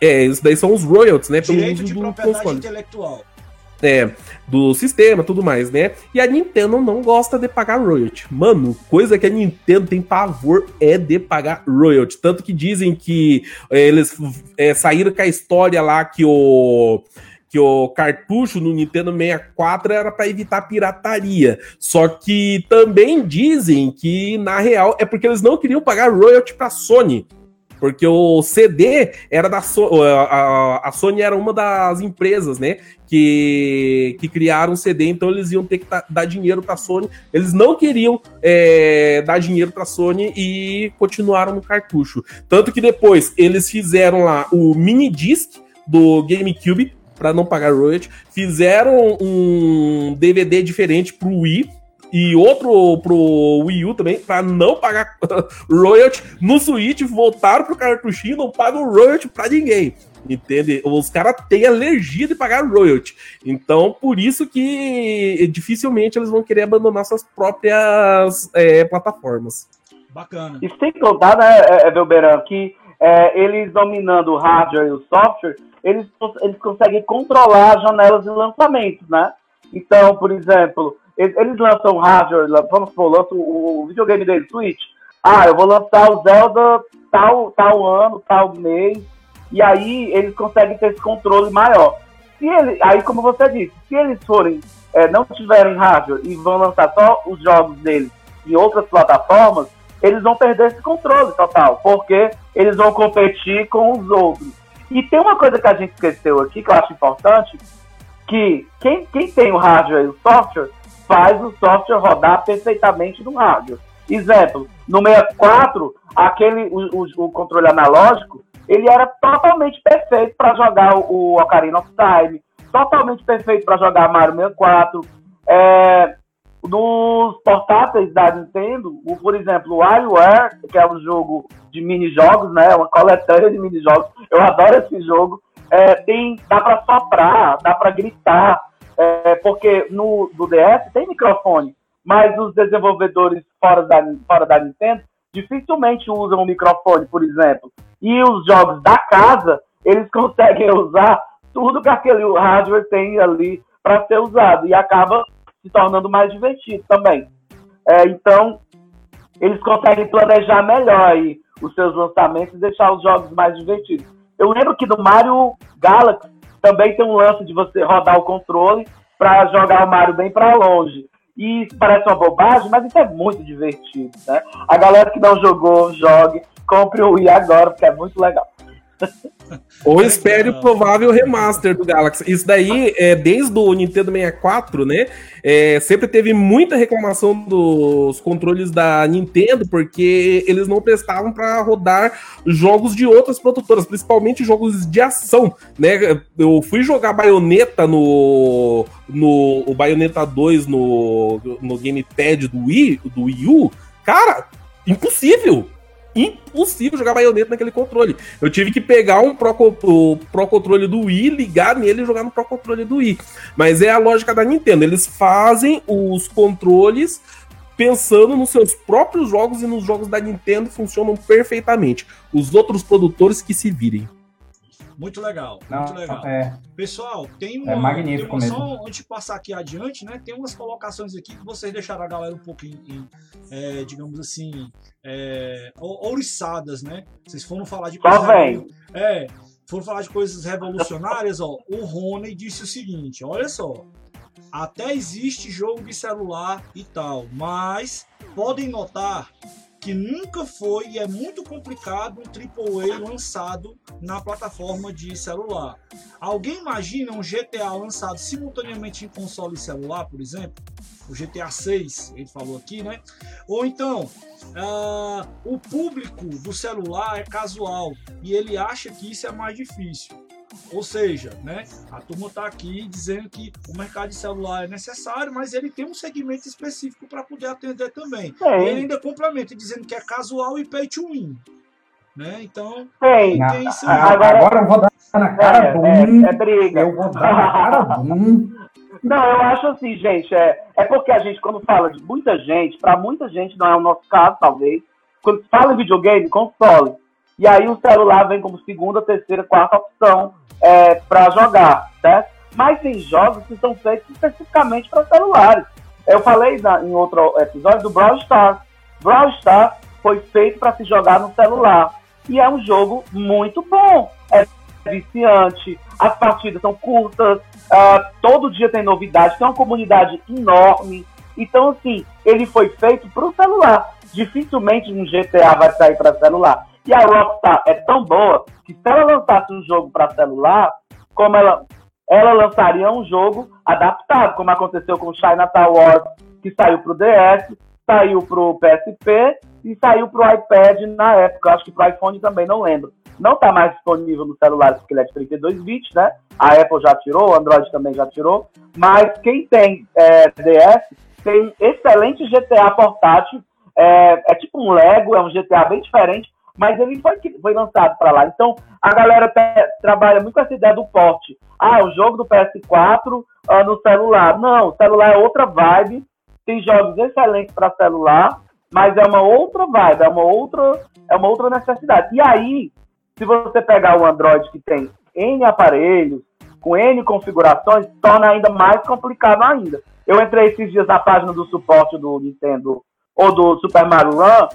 É, isso daí são os royalties, né? Pelo Direito de propriedade console. intelectual. É, do sistema, tudo mais, né? E a Nintendo não gosta de pagar royalty. Mano, coisa que a Nintendo tem pavor é de pagar royalty. Tanto que dizem que é, eles é, saíram com a história lá que o que o cartucho no Nintendo 64 era para evitar pirataria. Só que também dizem que na real é porque eles não queriam pagar royalty para Sony. Porque o CD era da so a, a, Sony era uma das empresas, né, que, que criaram o CD, então eles iam ter que dar dinheiro para a Sony. Eles não queriam é, dar dinheiro para a Sony e continuaram no cartucho. Tanto que depois eles fizeram lá o mini disc do GameCube para não pagar royalty. Fizeram um DVD diferente pro Wii e outro pro Wii U também, para não pagar royalty. No Switch, voltaram pro cartuchinho, não pagam royalty pra ninguém. Entende? Os caras têm alergia de pagar royalty. Então, por isso que dificilmente eles vão querer abandonar suas próprias é, plataformas. Bacana. E sem contar, né, Velberan, que é, eles dominando o hardware e o software, eles, eles conseguem controlar as janelas de lançamento, né? Então, por exemplo, eles, lançam hardware, vamos supor, lançam o, videogame dele, Switch. Ah, eu vou lançar o Zelda tal, tal ano, tal mês, e aí eles conseguem ter esse controle maior. Se ele, aí, como você disse, se eles forem, é, não tiverem hardware e vão lançar só os jogos deles em outras plataformas, eles vão perder esse controle total, porque eles vão competir com os outros. E tem uma coisa que a gente esqueceu aqui, que eu acho importante, que quem, quem tem o hardware e o software, faz o software rodar perfeitamente no hardware. Exemplo, no 64, aquele, o, o, o controle analógico, ele era totalmente perfeito para jogar o, o Ocarina of Time, totalmente perfeito para jogar Mario 64. É, nos portáteis da Nintendo, o, por exemplo, o WarioWare, que é um jogo de mini-jogos, né? Uma coletânea de mini-jogos. Eu adoro esse jogo. É, tem, dá para soprar, dá para gritar, é, porque no do DS tem microfone, mas os desenvolvedores fora da, fora da Nintendo dificilmente usam o microfone, por exemplo. E os jogos da casa, eles conseguem usar tudo que aquele hardware tem ali para ser usado e acaba se tornando mais divertido também. É, então, eles conseguem planejar melhor aí os seus lançamentos e deixar os jogos mais divertidos. Eu lembro que no Mario Galaxy também tem um lance de você rodar o controle para jogar o Mario bem para longe. E isso parece uma bobagem, mas isso é muito divertido, né? A galera que não jogou, jogue, compre o Wii agora, porque é muito legal. Ou espere o provável remaster do Galaxy. Isso daí, é, desde o Nintendo 64, né? É, sempre teve muita reclamação dos controles da Nintendo, porque eles não prestavam para rodar jogos de outras produtoras, principalmente jogos de ação, né? Eu fui jogar Bayonetta no. no o Bayonetta 2 no, no Gamepad do Wii, do Wii U. Cara, impossível! Impossível jogar baioneta naquele controle. Eu tive que pegar um Pro, o Pro Controle do Wii, ligar nele e jogar no Pro Controle do Wii. Mas é a lógica da Nintendo. Eles fazem os controles pensando nos seus próprios jogos e nos jogos da Nintendo funcionam perfeitamente. Os outros produtores que se virem. Muito legal, Não, muito legal. É, Pessoal, tem uma, é magnífico tem uma, mesmo. Só antes de passar aqui adiante, né? Tem umas colocações aqui que vocês deixaram a galera um pouquinho, em, é, digamos assim, é, ouriçadas, né? Vocês foram falar de coisas. Só É, foram falar de coisas revolucionárias, ó. O Rony disse o seguinte: olha só. até existe jogo de celular e tal, mas podem notar que nunca foi e é muito complicado um AAA lançado na plataforma de celular. Alguém imagina um GTA lançado simultaneamente em console e celular, por exemplo? O GTA 6, ele falou aqui, né? Ou então, uh, o público do celular é casual e ele acha que isso é mais difícil. Ou seja, né, a turma está aqui dizendo que o mercado de celular é necessário, mas ele tem um segmento específico para poder atender também. É. Ele ainda complementa dizendo que é casual e pay to win. Né? Então, tem, tem isso agora, agora eu vou dar na cara é, do é, é briga. Eu vou dar na cara do Não, eu acho assim, gente, é, é porque a gente, quando fala de muita gente, para muita gente, não é o nosso caso, talvez, quando fala em videogame, console, e aí o celular vem como segunda, terceira, quarta opção é, para jogar, certo? Mas tem jogos que são feitos especificamente para celulares. Eu falei na, em outro episódio do Brawl Stars. Brawl Stars foi feito para se jogar no celular. E é um jogo muito bom. É viciante, as partidas são curtas, uh, todo dia tem novidade, tem uma comunidade enorme. Então, assim, ele foi feito para o celular. Dificilmente um GTA vai sair para celular. E a Rockstar é tão boa que se ela lançasse um jogo para celular, como ela, ela lançaria um jogo adaptado, como aconteceu com Chinatown Wars, que saiu para o DS, saiu para o PSP e saiu para o iPad na época. Acho que para iPhone também, não lembro. Não está mais disponível no celular porque ele é de 32 bits, né? A Apple já tirou, o Android também já tirou. Mas quem tem é, DS tem excelente GTA portátil. É, é tipo um Lego, é um GTA bem diferente, mas ele foi, foi lançado para lá. Então, a galera trabalha muito com essa ideia do porte. Ah, o jogo do PS4 ah, no celular. Não, o celular é outra vibe. Tem jogos excelentes para celular, mas é uma outra vibe, é uma outra, é uma outra necessidade. E aí, se você pegar o Android que tem N aparelhos, com N configurações, torna ainda mais complicado ainda. Eu entrei esses dias na página do suporte do Nintendo ou do Super Mario Run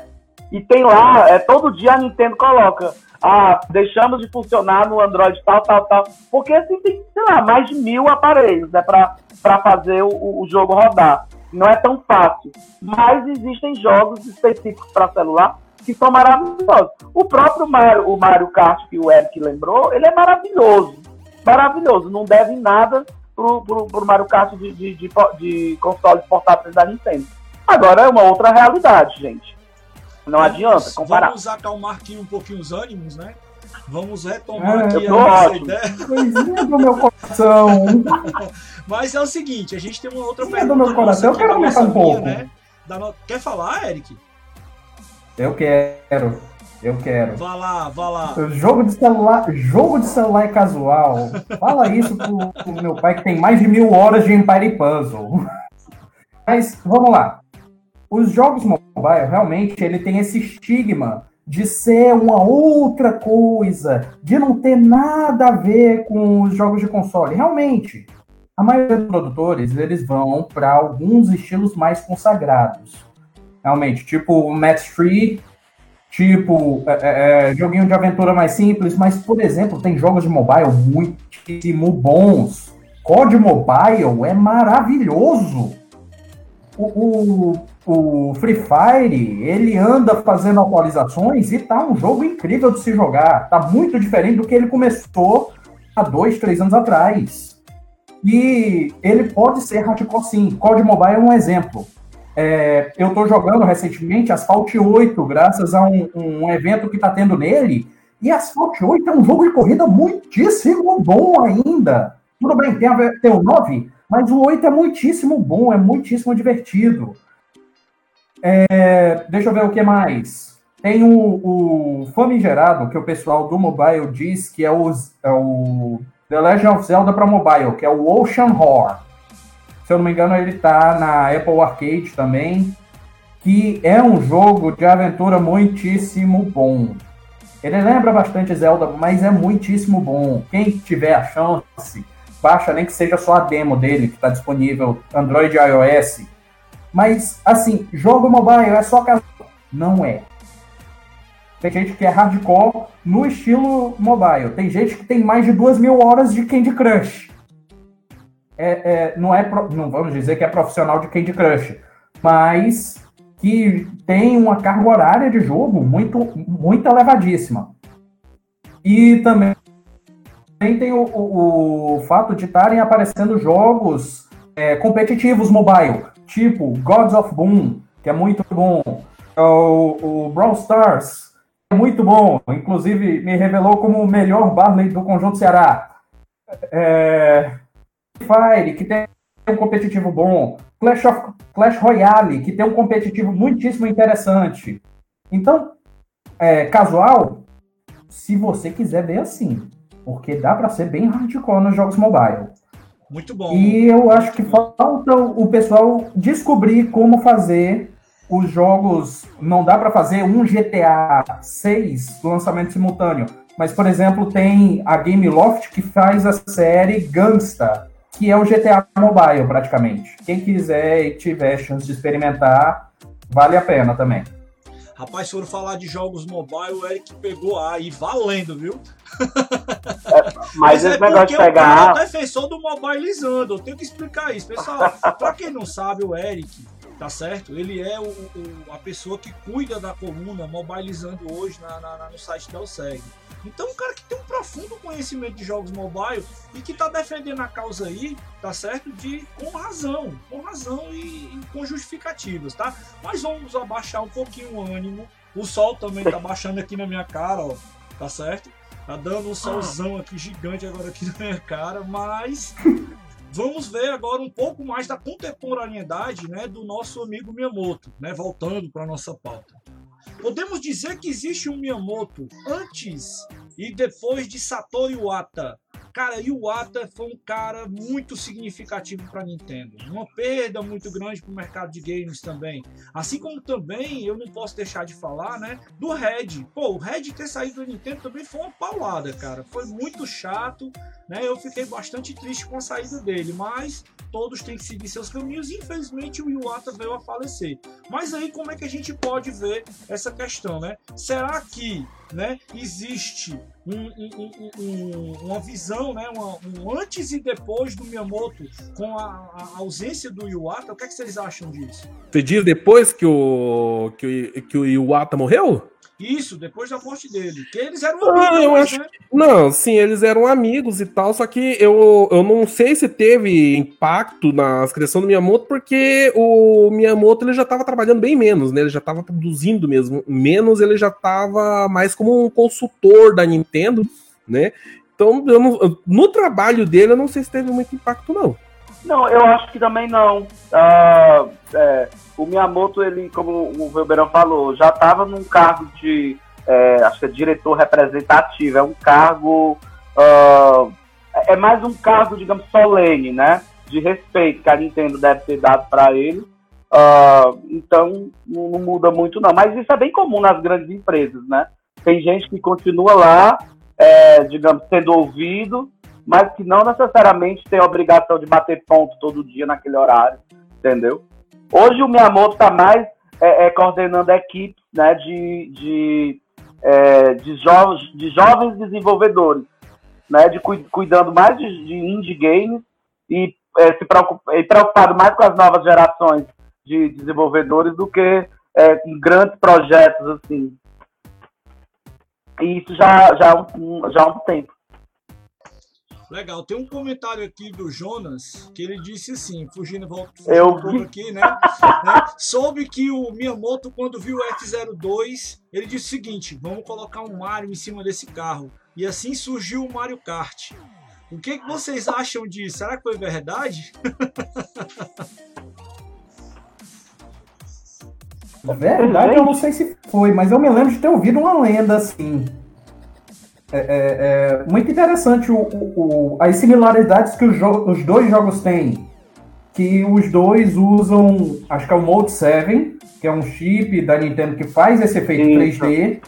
e tem lá, é, todo dia a Nintendo coloca, ah, deixamos de funcionar no Android tal, tal, tal. Porque assim tem, sei lá, mais de mil aparelhos, né, para fazer o, o jogo rodar. Não é tão fácil. Mas existem jogos específicos para celular que são maravilhosos. O próprio Mario, o Mario Kart que o Eric lembrou, ele é maravilhoso. Maravilhoso. Não deve nada pro, pro, pro Mario Kart de, de, de, de consoles portáteis da Nintendo. Agora é uma outra realidade, gente. Não vamos, adianta comparar. Vamos acalmar aqui um pouquinho os ânimos, né? Vamos retomar é, aqui a nossa ideia. Coisinha do meu coração. Mas é o seguinte, a gente tem uma outra Coisinha pergunta. do meu coração, eu quero aumentar um pouco. Né? No... Quer falar, Eric? Eu quero. Eu quero. Vá lá, vá lá. Jogo de celular, jogo de celular é casual. Fala isso pro, pro meu pai que tem mais de mil horas de Empire Puzzle. Mas vamos lá os jogos mobile realmente ele tem esse estigma de ser uma outra coisa, de não ter nada a ver com os jogos de console. Realmente, a maioria dos produtores eles vão para alguns estilos mais consagrados. Realmente, tipo o Match 3, tipo é, é, é, joguinho de aventura mais simples, mas, por exemplo, tem jogos de mobile muitíssimo bons. COD Mobile é maravilhoso. O, o, o Free Fire, ele anda fazendo atualizações e tá um jogo incrível de se jogar. Tá muito diferente do que ele começou há dois, três anos atrás. E ele pode ser hardcore sim. Code Mobile é um exemplo. É, eu estou jogando recentemente Asphalt 8, graças a um, um evento que está tendo nele. E Asphalt 8 é um jogo de corrida muitíssimo bom ainda. Tudo bem, tem, a, tem o 9, mas o 8 é muitíssimo bom, é muitíssimo divertido. É, deixa eu ver o que mais. Tem o, o famigerado, que o pessoal do mobile diz que é o, é o The Legend of Zelda para mobile, que é o Ocean Horror. Se eu não me engano, ele está na Apple Arcade também, que é um jogo de aventura muitíssimo bom. Ele lembra bastante Zelda, mas é muitíssimo bom. Quem tiver a chance, baixa nem que seja só a demo dele, que está disponível Android e iOS mas, assim, jogo mobile é só casual. Não é. Tem gente que é hardcore no estilo mobile. Tem gente que tem mais de duas mil horas de Candy Crush. é, é, não é não vamos dizer que é profissional de Candy Crush, mas que tem uma carga horária de jogo muito, muito elevadíssima. E também tem o, o, o fato de estarem aparecendo jogos é, competitivos mobile, tipo Gods of Boom, que é muito bom, o, o Brawl Stars, é muito bom, inclusive me revelou como o melhor Barley do Conjunto Ceará. É, Fire, que tem um competitivo bom, Clash, of, Clash Royale, que tem um competitivo muitíssimo interessante. Então, é, casual, se você quiser ver assim, porque dá para ser bem hardcore nos jogos mobile. Muito bom. E eu acho que falta o pessoal descobrir como fazer os jogos. Não dá para fazer um GTA 6 lançamento simultâneo. Mas, por exemplo, tem a Game Loft que faz a série Gangsta, que é o GTA Mobile, praticamente. Quem quiser e tiver chance de experimentar, vale a pena também. Rapaz, se for falar de jogos mobile, o Eric pegou A e valendo, viu? É, mas, esse é negócio de pegar. O é defensor do mobilizando, eu tenho que explicar isso. Pessoal, pra quem não sabe, o Eric, tá certo? Ele é o, o, a pessoa que cuida da coluna mobilizando hoje na, na, no site da OSEG. Então, um cara que tem um profundo conhecimento de jogos mobile e que tá defendendo a causa aí, tá certo? De com razão, com razão e, e com justificativas, tá? Mas vamos abaixar um pouquinho o ânimo. O sol também tá baixando aqui na minha cara, ó, tá certo? Tá dando um solzão aqui gigante agora aqui na minha cara, mas vamos ver agora um pouco mais da contemporaneidade, né, do nosso amigo Miyamoto, né, voltando para nossa pauta. Podemos dizer que existe um Miyamoto antes e depois de Satoru Iwata. Cara, Iwata foi um cara muito significativo para Nintendo. Uma perda muito grande para o mercado de games também. Assim como também eu não posso deixar de falar, né, do Red. Pô, o Red ter saído do Nintendo também foi uma paulada, cara. Foi muito chato, né? Eu fiquei bastante triste com a saída dele, mas todos têm que seguir seus caminhos. Infelizmente, o Iwata veio a falecer. Mas aí, como é que a gente pode ver essa questão, né? Será que né, existe um, um, um, uma visão, né, uma, um antes e depois do Miyamoto com a, a, ausência do Iwata? O que, é que vocês acham disso? Você diz depois que o, que, o, que o Iwata morreu? Isso, depois da morte dele. Que eles eram ah, amigos, eu acho... né? Não, sim, eles eram amigos e tal, só que eu, eu não sei se teve impacto na criação do Miyamoto, porque o Miyamoto ele já estava trabalhando bem menos, né? Ele já estava produzindo mesmo menos, ele já estava mais como um consultor da Nintendo, né? Então, não, no trabalho dele, eu não sei se teve muito impacto, não. Não, eu acho que também não. Uh, é, o Miyamoto, ele, como o Velberão falou, já estava num cargo de, é, acho que é diretor representativo, é um cargo, uh, é mais um cargo, digamos, solene, né? De respeito que a Nintendo deve ter dado para ele. Uh, então, não, não, muda muito, não. Mas isso é bem comum nas grandes empresas, né? Tem gente que continua lá, é, digamos, sendo ouvido, mas que não necessariamente tem a obrigação de bater ponto todo dia naquele horário, entendeu? Hoje o Miyamoto está mais é, é, coordenando equipes né, de, de, é, de, jovens, de jovens desenvolvedores, né, de cuidando mais de, de indie games e é, se preocup, e preocupado mais com as novas gerações de desenvolvedores do que é, com grandes projetos assim. E isso já, já, já há um tempo. Legal. Tem um comentário aqui do Jonas que ele disse assim, fugindo, volta Eu um aqui, né? né? Soube que o Miyamoto, quando viu o F-02, ele disse o seguinte: vamos colocar um Mario em cima desse carro. E assim surgiu o Mario Kart. O que, que vocês acham disso? Será que foi verdade? Verdade, eu não sei se foi, mas eu me lembro de ter ouvido uma lenda assim. É, é, é, muito interessante o, o, as similaridades que os, os, dois jogos têm. Que os dois usam, acho que é o Mode 7, que é um chip da Nintendo que faz esse efeito Isso. 3D,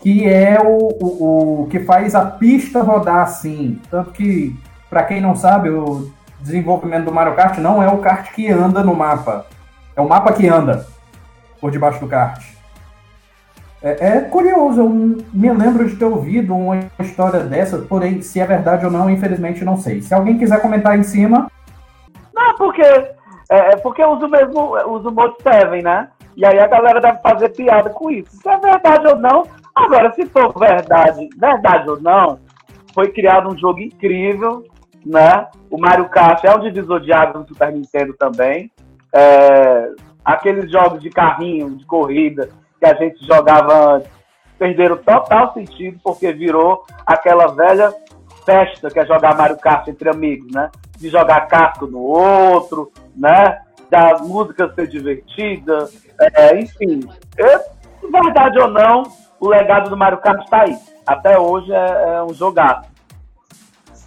que é o, o, o, que faz a pista rodar assim. Tanto que, para quem não sabe, o desenvolvimento do Mario Kart não é o kart que anda no mapa, é o mapa que anda por debaixo do kart. É, é, curioso, eu me lembro de ter ouvido uma história dessa, porém, se é verdade ou não, infelizmente não sei. Se alguém quiser comentar em cima, Não, porque, é, é porque eu uso mesmo, eu uso o Mode 7, né? E aí a galera deve fazer piada com isso. Se é verdade ou não, agora se for verdade, verdade ou não, foi criado um jogo incrível, né? O Mario Kart é um divisor de águas no Super Nintendo também. É, aqueles jogos de carrinho, de corrida, que a gente jogava antes, perderam total sentido, porque virou aquela velha festa que é jogar Mario Kart entre amigos, né? De jogar casco no outro, né? Da música ser divertida, é, enfim. verdade ou não, o legado do Mario Kart está aí. Até hoje é, é um jogado.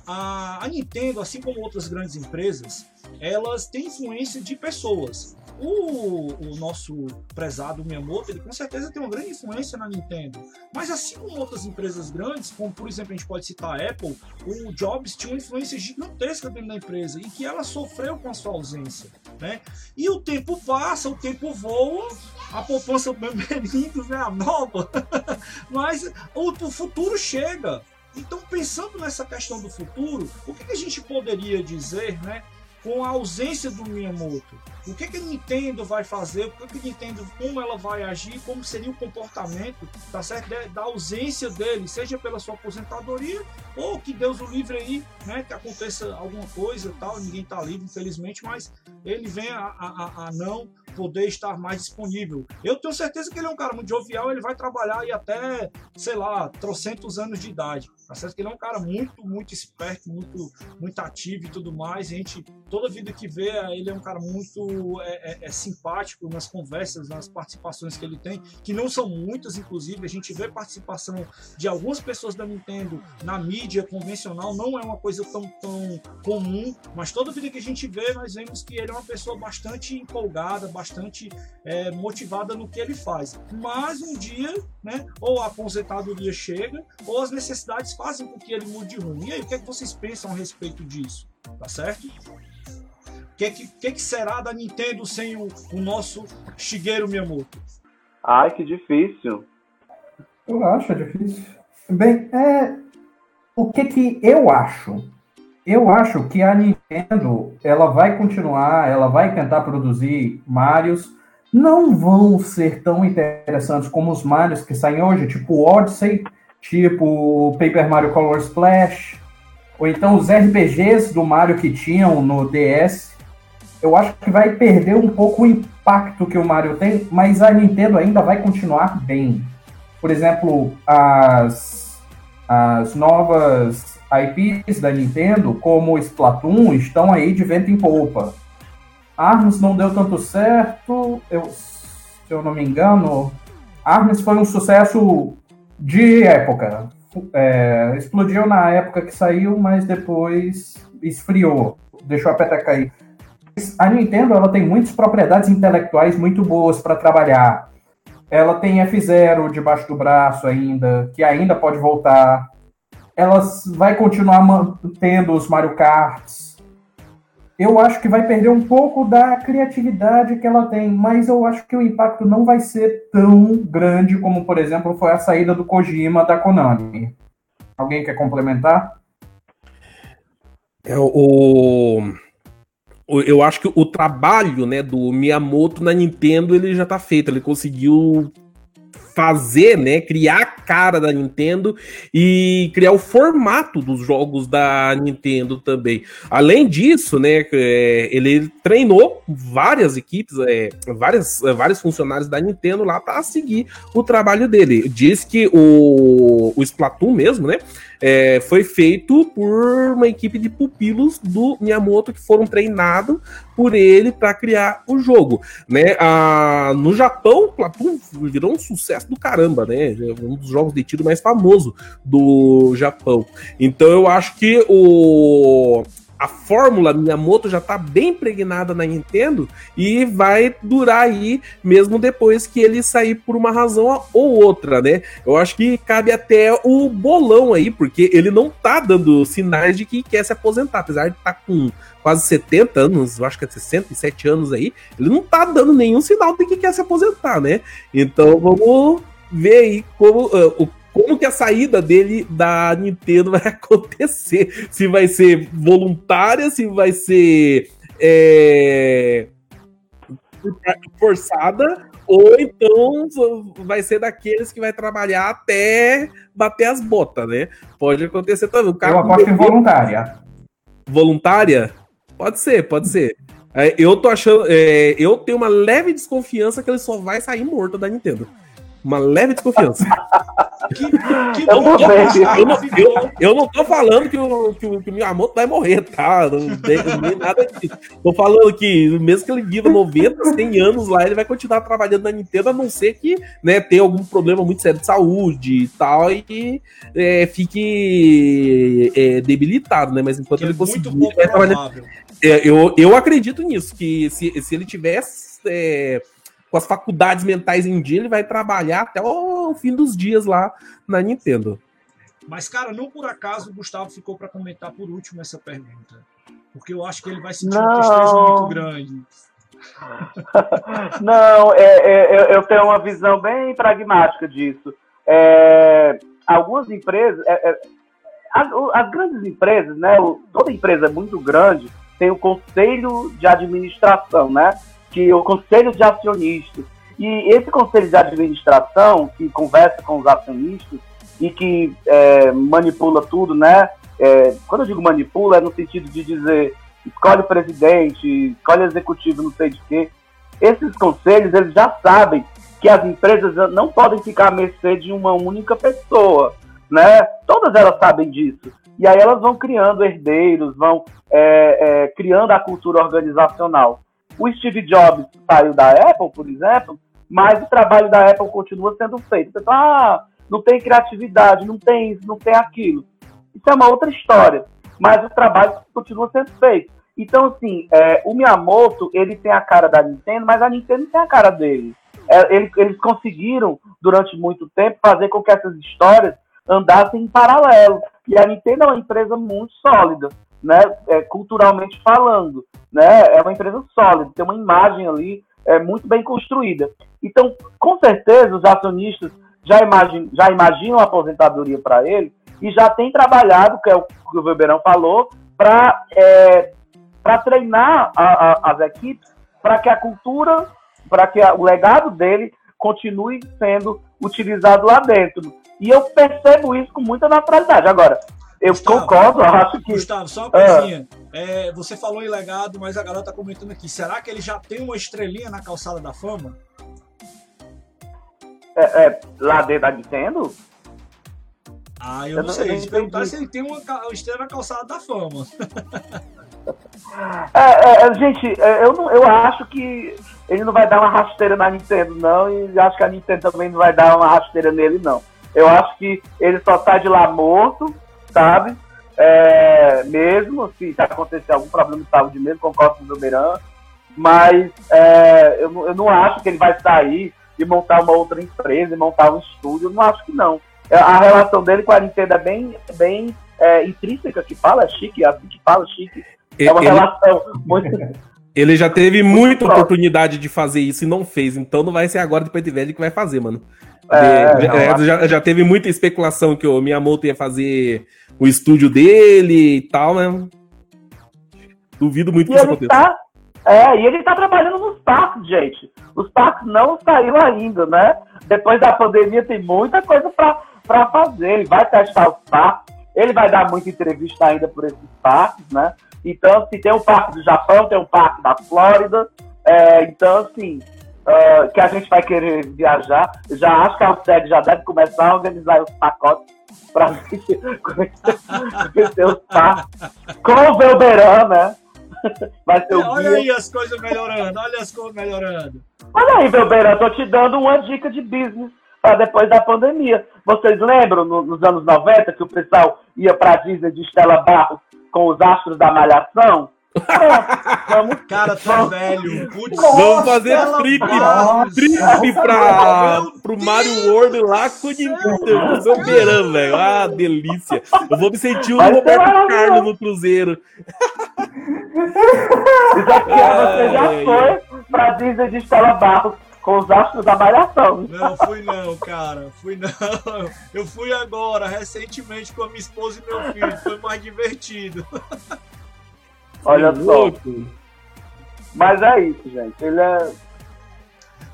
A Nintendo, assim como outras grandes empresas, elas têm influência de pessoas. O, o, nosso prezado Miyamoto, ele com certeza tem uma grande influência na Nintendo. Mas assim como outras empresas grandes, como por exemplo a gente pode citar a Apple, o Jobs tinha uma influência gigantesca dentro da empresa e que ela sofreu com a sua ausência. Né? E o tempo passa, o tempo voa, a poupança bebendo né, a nova, mas o, o futuro chega. Então, pensando nessa questão do futuro, o que a gente poderia dizer, né? Com a ausência do Miyamoto. O que, que a Nintendo vai fazer? O que, que a Nintendo, como ela vai agir? Como seria o comportamento, tá certo? Da ausência dele, seja pela sua aposentadoria ou que Deus o livre aí, né? Que aconteça alguma coisa, tal. Ninguém tá livre, infelizmente, mas ele vem a, a, a não poder estar mais disponível. Eu tenho certeza que ele é um cara muito jovial, ele vai trabalhar aí até, sei lá, trocentos anos de idade. Tá certo ele é um cara muito, muito esperto, muito, muito ativo e tudo mais. A gente, toda vida que vê, ele é um cara muito é, é, é simpático nas conversas, nas participações que ele tem, que não são muitas, inclusive. A gente vê participação de algumas pessoas da Nintendo na mídia convencional, não é uma coisa tão, tão comum, mas toda vida que a gente vê, nós vemos que ele é uma pessoa bastante empolgada, bastante é, motivada no que ele faz. Mas um dia, né, ou a aposentadoria chega, ou as necessidades fazem com que ele mude de rumo. E aí, o que, é que vocês pensam a respeito disso? Tá certo? O que, é que, que, é que será da Nintendo sem o, o nosso Shigeru Miyamoto? Ai, que difícil. Eu acho difícil. Bem, é... o que que eu acho? Eu acho que a Nintendo ela vai continuar, ela vai tentar produzir Marios. Não vão ser tão interessantes como os Marios que saem hoje, tipo Odyssey, tipo Paper Mario Color Splash, ou então os RPGs do Mario que tinham no DS. Eu acho que vai perder um pouco o impacto que o Mario tem, mas a Nintendo ainda vai continuar bem. Por exemplo, as, as novas IPs da Nintendo, como Splatoon, estão aí de vento em polpa. Arms não deu tanto certo, eu, se eu não me engano. Arms foi um sucesso de época. É, explodiu na época que saiu, mas depois esfriou, deixou a peteca cair. A Nintendo ela tem muitas propriedades intelectuais muito boas para trabalhar. Ela tem F0 debaixo do braço ainda, que ainda pode voltar ela vai continuar mantendo os Mario Karts. Eu acho que vai perder um pouco da criatividade que ela tem, mas eu acho que o impacto não vai ser tão grande como, por exemplo, foi a saída do Kojima da Konami. Alguém quer complementar? É, o, eu acho que o trabalho né, do Miyamoto na Nintendo ele já está feito. Ele conseguiu fazer, né, criar a cara da Nintendo e criar o formato dos jogos da Nintendo também. Além disso, né, é, ele treinou várias equipes, é, várias, é, vários funcionários da Nintendo lá para seguir o trabalho dele. Diz que o, o Splatoon mesmo, né, é, foi feito por uma equipe de pupilos do Miyamoto que foram treinados por ele para criar o jogo, né? Ah, no Japão, virou um sucesso do caramba, né? É um dos jogos de tiro mais famoso do Japão. Então eu acho que o a fórmula Miyamoto já está bem impregnada na Nintendo e vai durar aí mesmo depois que ele sair por uma razão ou outra, né? Eu acho que cabe até o bolão aí, porque ele não tá dando sinais de que quer se aposentar, apesar de estar tá com quase 70 anos, eu acho que é 67 anos aí, ele não tá dando nenhum sinal de que quer se aposentar, né? Então vamos ver aí como uh, o como que a saída dele da Nintendo vai acontecer. Se vai ser voluntária, se vai ser é, forçada, ou então vai ser daqueles que vai trabalhar até bater as botas, né? Pode acontecer também. O cara Eu aposto em voluntária. Voluntária? Pode ser, pode ser. É, eu tô achando. É, eu tenho uma leve desconfiança que ele só vai sair morto da Nintendo. Uma leve desconfiança. que, que eu, bom, eu, não, eu, eu, não tô falando que o, que o, que o Miyamoto vai morrer, tá? Não tem, nada disso. Tô falando que, mesmo que ele viva 90, 100 anos lá, ele vai continuar trabalhando na Nintendo, a não ser que né, tenha algum problema muito sério de saúde e tal, e é, fique é, debilitado, né? Mas enquanto que ele é conseguir. É, trabalhar, eu, eu acredito nisso, que se, se ele tivesse é, com as faculdades mentais em dia, ele vai trabalhar até o fim dos dias lá na Nintendo. Mas, cara, não por acaso o Gustavo ficou para comentar por último essa pergunta. Porque eu acho que ele vai sentir não. uma tristeza muito grande. Não, é, é, eu tenho uma visão bem pragmática disso. É, algumas empresas, é, é, as, as, grandes empresas, né? Toda empresa é muito grande, tem o conselho de administração, né? Que o conselho de acionistas e esse conselho de administração que conversa com os acionistas e que é, manipula tudo, né? É, quando eu digo manipula é no sentido de dizer escolhe o presidente, escolhe o executivo, não sei de quê. Esses conselhos eles já sabem que as empresas não podem ficar à mercê de uma única pessoa, né? Todas elas sabem disso. E aí elas vão criando herdeiros, vão é, é, criando a cultura organizacional. O Steve Jobs saiu da Apple, por exemplo, mas o trabalho da Apple continua sendo feito. Você fala, ah, não tem criatividade, não tem isso, não tem aquilo. Isso é uma outra história, mas o trabalho continua sendo feito. Então, assim, é, o Miyamoto, ele tem a cara da Nintendo, mas a Nintendo tem a cara dele. É, ele, eles conseguiram, durante muito tempo, fazer com que essas histórias andassem em paralelo. E a Nintendo é uma empresa muito sólida né, é, culturalmente falando. Né? É uma empresa sólida, tem uma imagem ali é, muito bem construída. Então, com certeza, os acionistas já, imagine, já imaginam a aposentadoria para ele e já tem trabalhado, que é o que o Weberão falou, para é, treinar a, a, as equipes para que a cultura, para que a, o legado dele continue sendo utilizado lá dentro. E eu percebo isso com muita naturalidade. Agora, eu Gustavo, concordo, eu acho que. Gustavo, só uma coisinha. É. É, você falou em legado, mas a galera tá comentando aqui. Será que ele já tem uma estrelinha na calçada da fama? É, é lá dentro da Nintendo? Ah, eu, eu não, sei. Eles perguntaram se ele tem uma, uma estrela na calçada da fama. É, é, é, gente, é, eu, não, eu acho que ele não vai dar uma rasteira na Nintendo, não, e acho que a Nintendo também não vai dar uma rasteira nele, não. Eu acho que ele só tá de lá morto, sabe? É, mesmo se acontecer algum problema de saúde mesmo, concordo com o Beran, mas é, eu, eu não acho que ele vai sair e montar uma outra empresa e montar um estúdio, eu não acho que não. É, a relação dele com a Nintendo é bem, bem é, intrínseca, que fala, é chique, é assim que fala, chique. É uma ele, relação muito. Ele já teve muita oportunidade de fazer isso e não fez, então não vai ser agora depois de velho que vai fazer, mano. É, de, é, já, já, teve muita especulação que o Miyamoto ia fazer o estúdio dele e tal, né? Duvido muito e que isso aconteça. Tá, é, e ele tá trabalhando nos parques, gente. Os parques não saíram ainda, né? Depois da pandemia tem muita coisa para fazer. Ele vai testar os parques, ele vai dar muita entrevista ainda por esses parques, né? Então, se tem um parque do Japão, tem um parque da Flórida. É, então, assim, uh, que a gente vai querer viajar. Já acho que a UCEG já deve começar a organizar os pacotes para conhecer os parques com o Velberan, né? Vai ser o olha guia. aí as coisas melhorando, olha as coisas melhorando. Olha aí, Velberan, tô te dando uma dica de business para depois da pandemia. Vocês lembram no, nos anos 90 que o pessoal ia para Disney de Estela Barros com os astros da Malhação? Vamos, cara, tá velho. Putz, vamos fazer trip, trip pra, pro Mario World lá com o Nintendo velho. Ah, delícia. Eu vou me sentir o Roberto Carlos no Cruzeiro. Isaquiel, você já foi pra Disney de Estela Barros com os astros da malhação. Não, fui não, cara. Fui não. Eu fui agora, recentemente, com a minha esposa e meu filho. Foi mais divertido. Olha só. Mas é isso, gente. Ele é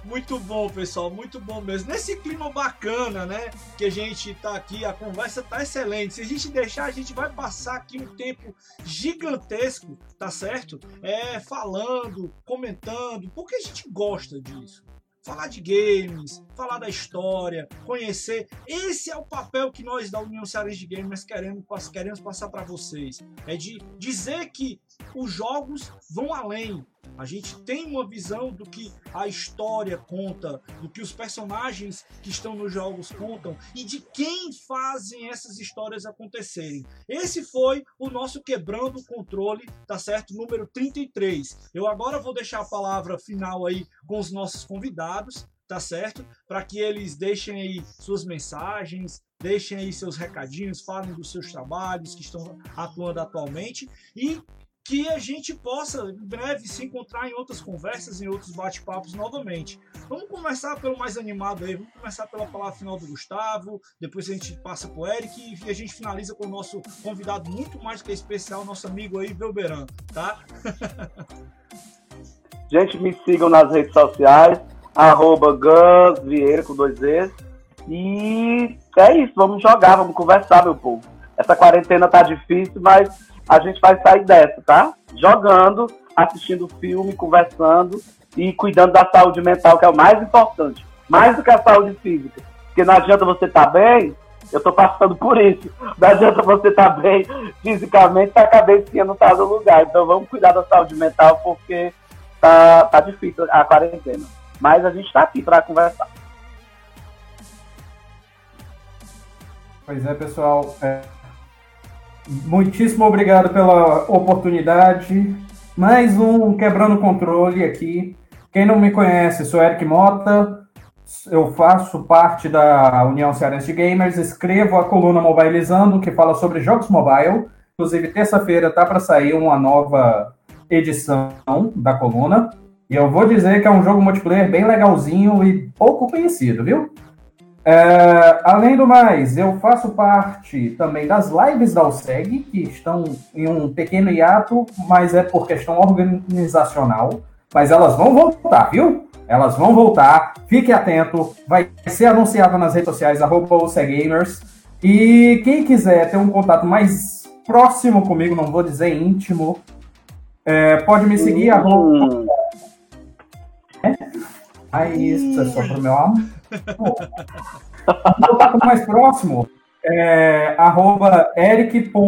muito bom, pessoal, muito bom mesmo. Nesse clima bacana, né? Que a gente tá aqui, a conversa tá excelente. Se a gente deixar, a gente vai passar aqui um tempo gigantesco, tá certo? É, falando, comentando, porque a gente gosta disso falar de games, falar da história, conhecer. Esse é o papel que nós da União Cearense de Gamers queremos, queremos passar para vocês. É de dizer que os jogos vão além. A gente tem uma visão do que a história conta, do que os personagens que estão nos jogos contam e de quem fazem essas histórias acontecerem. Esse foi o nosso Quebrando o Controle, tá certo? Número 33. Eu agora vou deixar a palavra final aí com os nossos convidados, tá certo? Para que eles deixem aí suas mensagens, deixem aí seus recadinhos, falem dos seus trabalhos que estão atuando atualmente e que a gente possa em breve se encontrar em outras conversas, em outros bate-papos novamente. Vamos começar pelo mais animado aí, vamos começar pela palavra final do Gustavo, depois a gente passa para o Eric e a gente finaliza com o nosso convidado muito mais que especial, nosso amigo aí, Belberan, tá? gente, me sigam nas redes sociais, arroba Vieira com dois E's. E é isso, vamos jogar, vamos conversar, meu povo. Essa quarentena tá difícil, mas a gente vai sair dessa, tá? Jogando, assistindo filme, conversando e cuidando da saúde mental, que é o mais importante. Mais do que a saúde física. Porque não adianta você estar tá bem, eu tô passando por isso. Não adianta você estar tá bem fisicamente se a cabecinha não tá no lugar. Então vamos cuidar da saúde mental, porque tá, tá difícil a quarentena. Mas a gente tá aqui para conversar. Pois é, pessoal. É Muitíssimo obrigado pela oportunidade. Mais um Quebrando Controle aqui. Quem não me conhece, sou Eric Mota. Eu faço parte da União Cearense de Gamers. Escrevo a coluna Mobilizando, que fala sobre jogos mobile. Inclusive, terça-feira tá para sair uma nova edição da coluna. E eu vou dizer que é um jogo multiplayer bem legalzinho e pouco conhecido, viu? É, além do mais, eu faço parte também das lives da OSEG, que estão em um pequeno hiato, mas é por questão organizacional. Mas elas vão voltar, viu? Elas vão voltar. Fique atento. Vai ser anunciado nas redes sociais, arroba OSEGamers. E quem quiser ter um contato mais próximo comigo, não vou dizer íntimo, é, pode me seguir, uhum. arroba... É? Aí, isso é só pro meu amor. O contato mais próximo é arroba eric.c.g.mota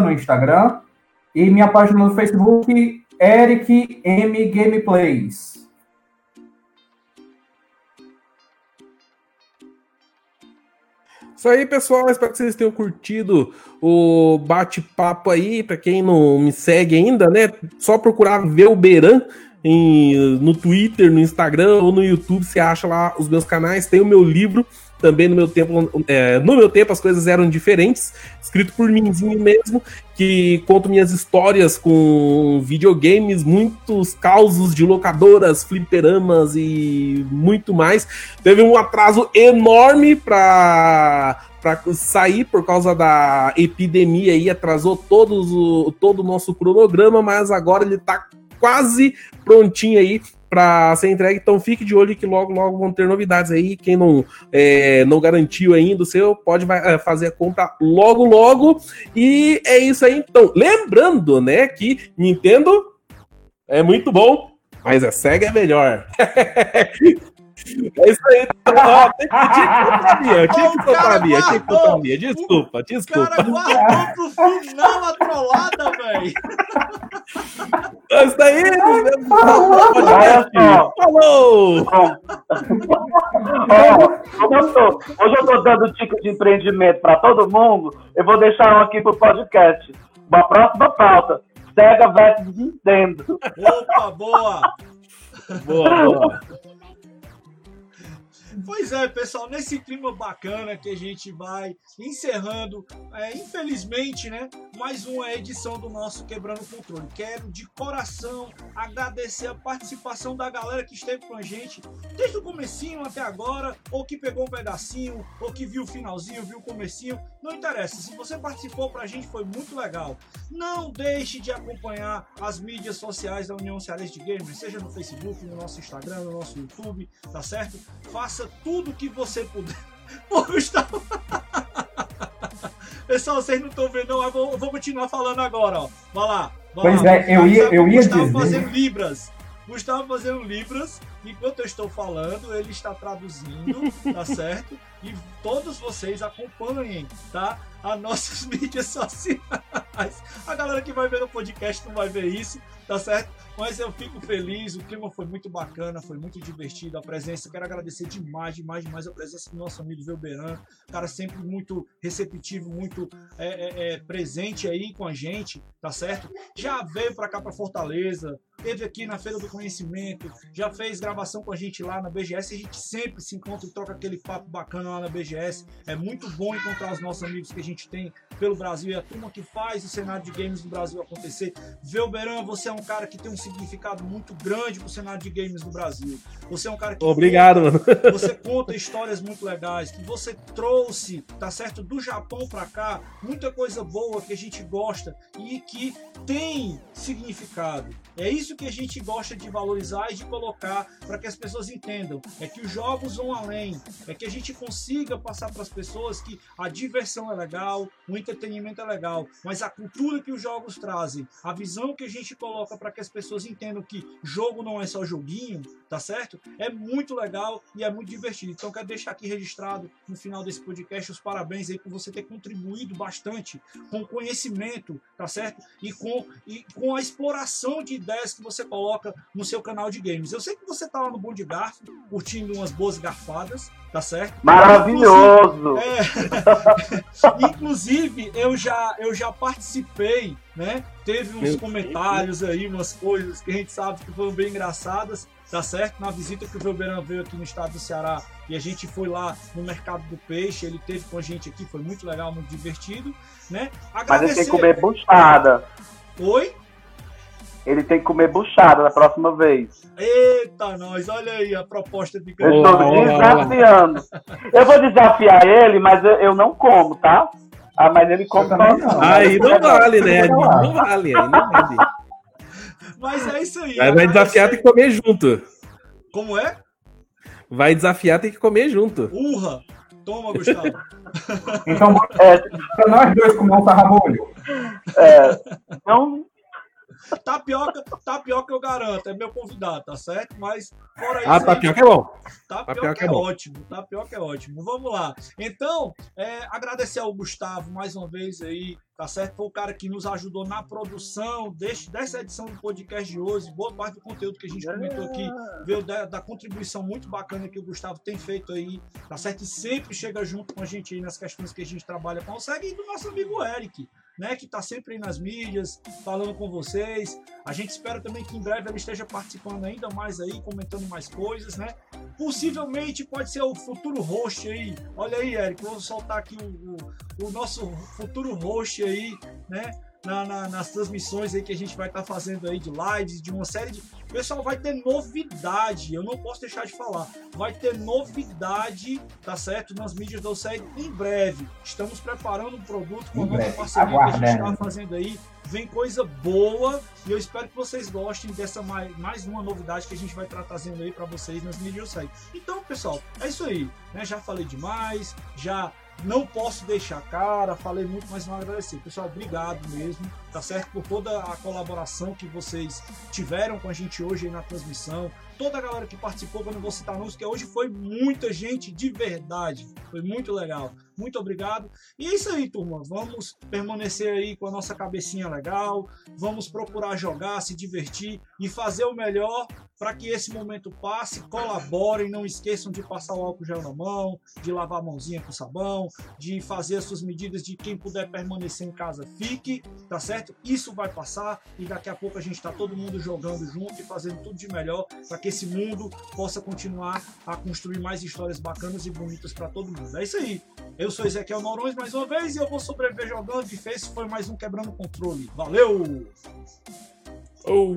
no Instagram e minha página no Facebook, Eric M Gameplays. Isso aí, pessoal. Espero que vocês tenham curtido o bate-papo aí. Para quem não me segue ainda, né? Só procurar ver o Beran em, no Twitter, no Instagram ou no YouTube, você acha lá os meus canais. Tem o meu livro também no meu tempo. É, no meu tempo as coisas eram diferentes, escrito por mimzinho mesmo, que conto minhas histórias com videogames, muitos causos de locadoras, fliperamas e muito mais. Teve um atraso enorme para para sair por causa da epidemia e atrasou todos o, todo o nosso cronograma, mas agora ele está quase prontinho aí para ser entregue. Então fique de olho que logo, logo vão ter novidades aí. Quem não, é, não garantiu ainda o seu, pode é, fazer a compra logo, logo. E é isso aí. Então, lembrando, né, que Nintendo é muito bom, mas a SEGA é melhor. É isso aí. Ó, tinha que contar a minha, tinha que contar a minha, tinha que contar a minha. Desculpa, desculpa. O cara guardou pro final a trollada, velho. É isso daí, Falou! hoje eu tô dando dica de empreendimento para todo mundo. Eu vou deixar um aqui pro podcast. Uma próxima pauta. Sega versus Nintendo. Opa, boa! Boa, boa. Pois é, pessoal, nesse clima bacana que a gente vai encerrando, é, infelizmente, né, mais uma edição do nosso Quebrando o Controle. Quero de coração agradecer a participação da galera que esteve com a gente desde o comecinho até agora, ou que pegou um pedacinho, ou que viu o finalzinho, viu o comecinho, não interessa. Se você participou pra gente foi muito legal. Não deixe de acompanhar as mídias sociais da União Cearense de Gamers, seja no Facebook, no nosso Instagram, no nosso YouTube, tá certo? Faça tudo que você puder. Pô, Gustavo. Pessoal, vocês não estão vendo, não. Eu vou, eu vou, continuar falando agora, ó. Vai lá. Vai pois lá. é, eu ia, eu ia Gustavo dizer. fazendo Libras. Gustavo fazendo Libras. Enquanto eu estou falando, ele está traduzindo, tá certo? E todos vocês acompanhem, tá? As nossas mídias sociais. A galera que vai ver no podcast não vai ver isso, tá certo? Mas eu fico feliz, o clima foi muito bacana, foi muito divertido, a presença, quero agradecer demais, demais, demais a presença do nosso amigo Velberan, cara sempre muito receptivo, muito é, é, é, presente aí com a gente, tá certo? Já veio para cá para Fortaleza, teve aqui na Feira do Conhecimento, já fez gravação com a gente lá na BGS, a gente sempre se encontra e troca aquele papo bacana lá na BGS, é muito bom encontrar os nossos amigos que a gente tem pelo Brasil e a turma que faz o cenário de games do Brasil acontecer. Velberan, você é um cara que tem um significado muito grande pro cenário de games no Brasil. Você é um cara que. Obrigado, conta, mano. Você conta histórias muito legais, que você trouxe, tá certo, do Japão para cá, muita coisa boa que a gente gosta e que tem significado. É isso que a gente gosta de valorizar e de colocar para que as pessoas entendam. É que os jogos vão além, é que a gente consiga passar para as pessoas que a diversão é legal, o entretenimento é legal, mas a cultura que os jogos trazem, a visão que a gente coloca para que as pessoas entendam que jogo não é só joguinho, tá certo? É muito legal e é muito divertido. Então quero deixar aqui registrado no final desse podcast os parabéns aí por você ter contribuído bastante com conhecimento, tá certo? E com, e com a exploração de ideias que você coloca no seu canal de games. Eu sei que você tá lá no Bom de Garfo, curtindo umas boas garfadas, tá certo? Maravilhoso! Inclusive, é, inclusive eu, já, eu já participei, né? Teve uns Meu comentários Deus. aí, umas coisas que a gente sabe que foram bem engraçadas, tá certo? Na visita que o Velberan veio aqui no estado do Ceará e a gente foi lá no mercado do peixe, ele teve com a gente aqui, foi muito legal, muito divertido, né? Agradecer... Mas ele tem que comer buchada. Oi? Ele tem que comer buchada na próxima vez. Eita, nós, olha aí a proposta de Eu estou desafiando. Eu vou desafiar ele, mas eu, eu não como, tá? Ah, mas ele come também não. Aí não vale, né? Não vale, aí não vale. Mas é isso aí. Aí vai desafiar, tem que comer junto. Como é? Vai desafiar, tem que comer junto. Urra! Toma, Gustavo. então, é, nós dois comer um sarrabulho. É, não, Tapioca, tapioca eu garanto, é meu convidado, tá certo? Mas fora isso. Ah, tapioca aí, é bom. Tapioca, tapioca é, é ótimo, tapioca é ótimo. Vamos lá. Então, é, agradecer ao Gustavo mais uma vez aí, tá certo? Foi o cara que nos ajudou na produção deste, dessa edição do podcast de hoje. Boa parte do conteúdo que a gente comentou aqui veio da, da, contribuição muito bacana que o Gustavo tem feito aí, tá certo? E sempre chega junto com a gente aí nas questões que a gente trabalha, consegue, e do nosso amigo Eric né, que está sempre aí nas mídias, falando com vocês. A gente espera também que em breve ele esteja participando ainda mais aí, comentando mais coisas, né? Possivelmente pode ser o futuro host aí. Olha aí, Eric, vou soltar aqui o, o, o nosso futuro host aí, né? Na, na, nas transmissões aí que a gente vai estar tá fazendo aí de lives, de uma série de. Pessoal, vai ter novidade, eu não posso deixar de falar. Vai ter novidade, tá certo? Nas mídias do SEG em breve. Estamos preparando um produto com a nova parceria que a gente está fazendo aí. Vem coisa boa e eu espero que vocês gostem dessa mais, mais uma novidade que a gente vai estar trazendo aí para vocês nas mídias do SEG. Então, pessoal, é isso aí. Né? Já falei demais, já não posso deixar cara, falei muito, mas não agradecer. Pessoal, obrigado mesmo, tá certo? Por toda a colaboração que vocês tiveram com a gente hoje aí na transmissão. Toda a galera que participou, quando vou citar nomes, que hoje foi muita gente de verdade. Foi muito legal. Muito obrigado. E é isso aí, turma. Vamos permanecer aí com a nossa cabecinha legal. Vamos procurar jogar, se divertir e fazer o melhor para que esse momento passe, colaborem, não esqueçam de passar o álcool gel na mão, de lavar a mãozinha com sabão, de fazer as suas medidas de quem puder permanecer em casa, fique, tá certo? Isso vai passar e daqui a pouco a gente está todo mundo jogando junto e fazendo tudo de melhor para que esse mundo possa continuar a construir mais histórias bacanas e bonitas para todo mundo. É isso aí. Eu eu sou Ezequiel Noronha mais uma vez e eu vou sobreviver jogando. E face foi mais um Quebrando Controle. Valeu! Oh.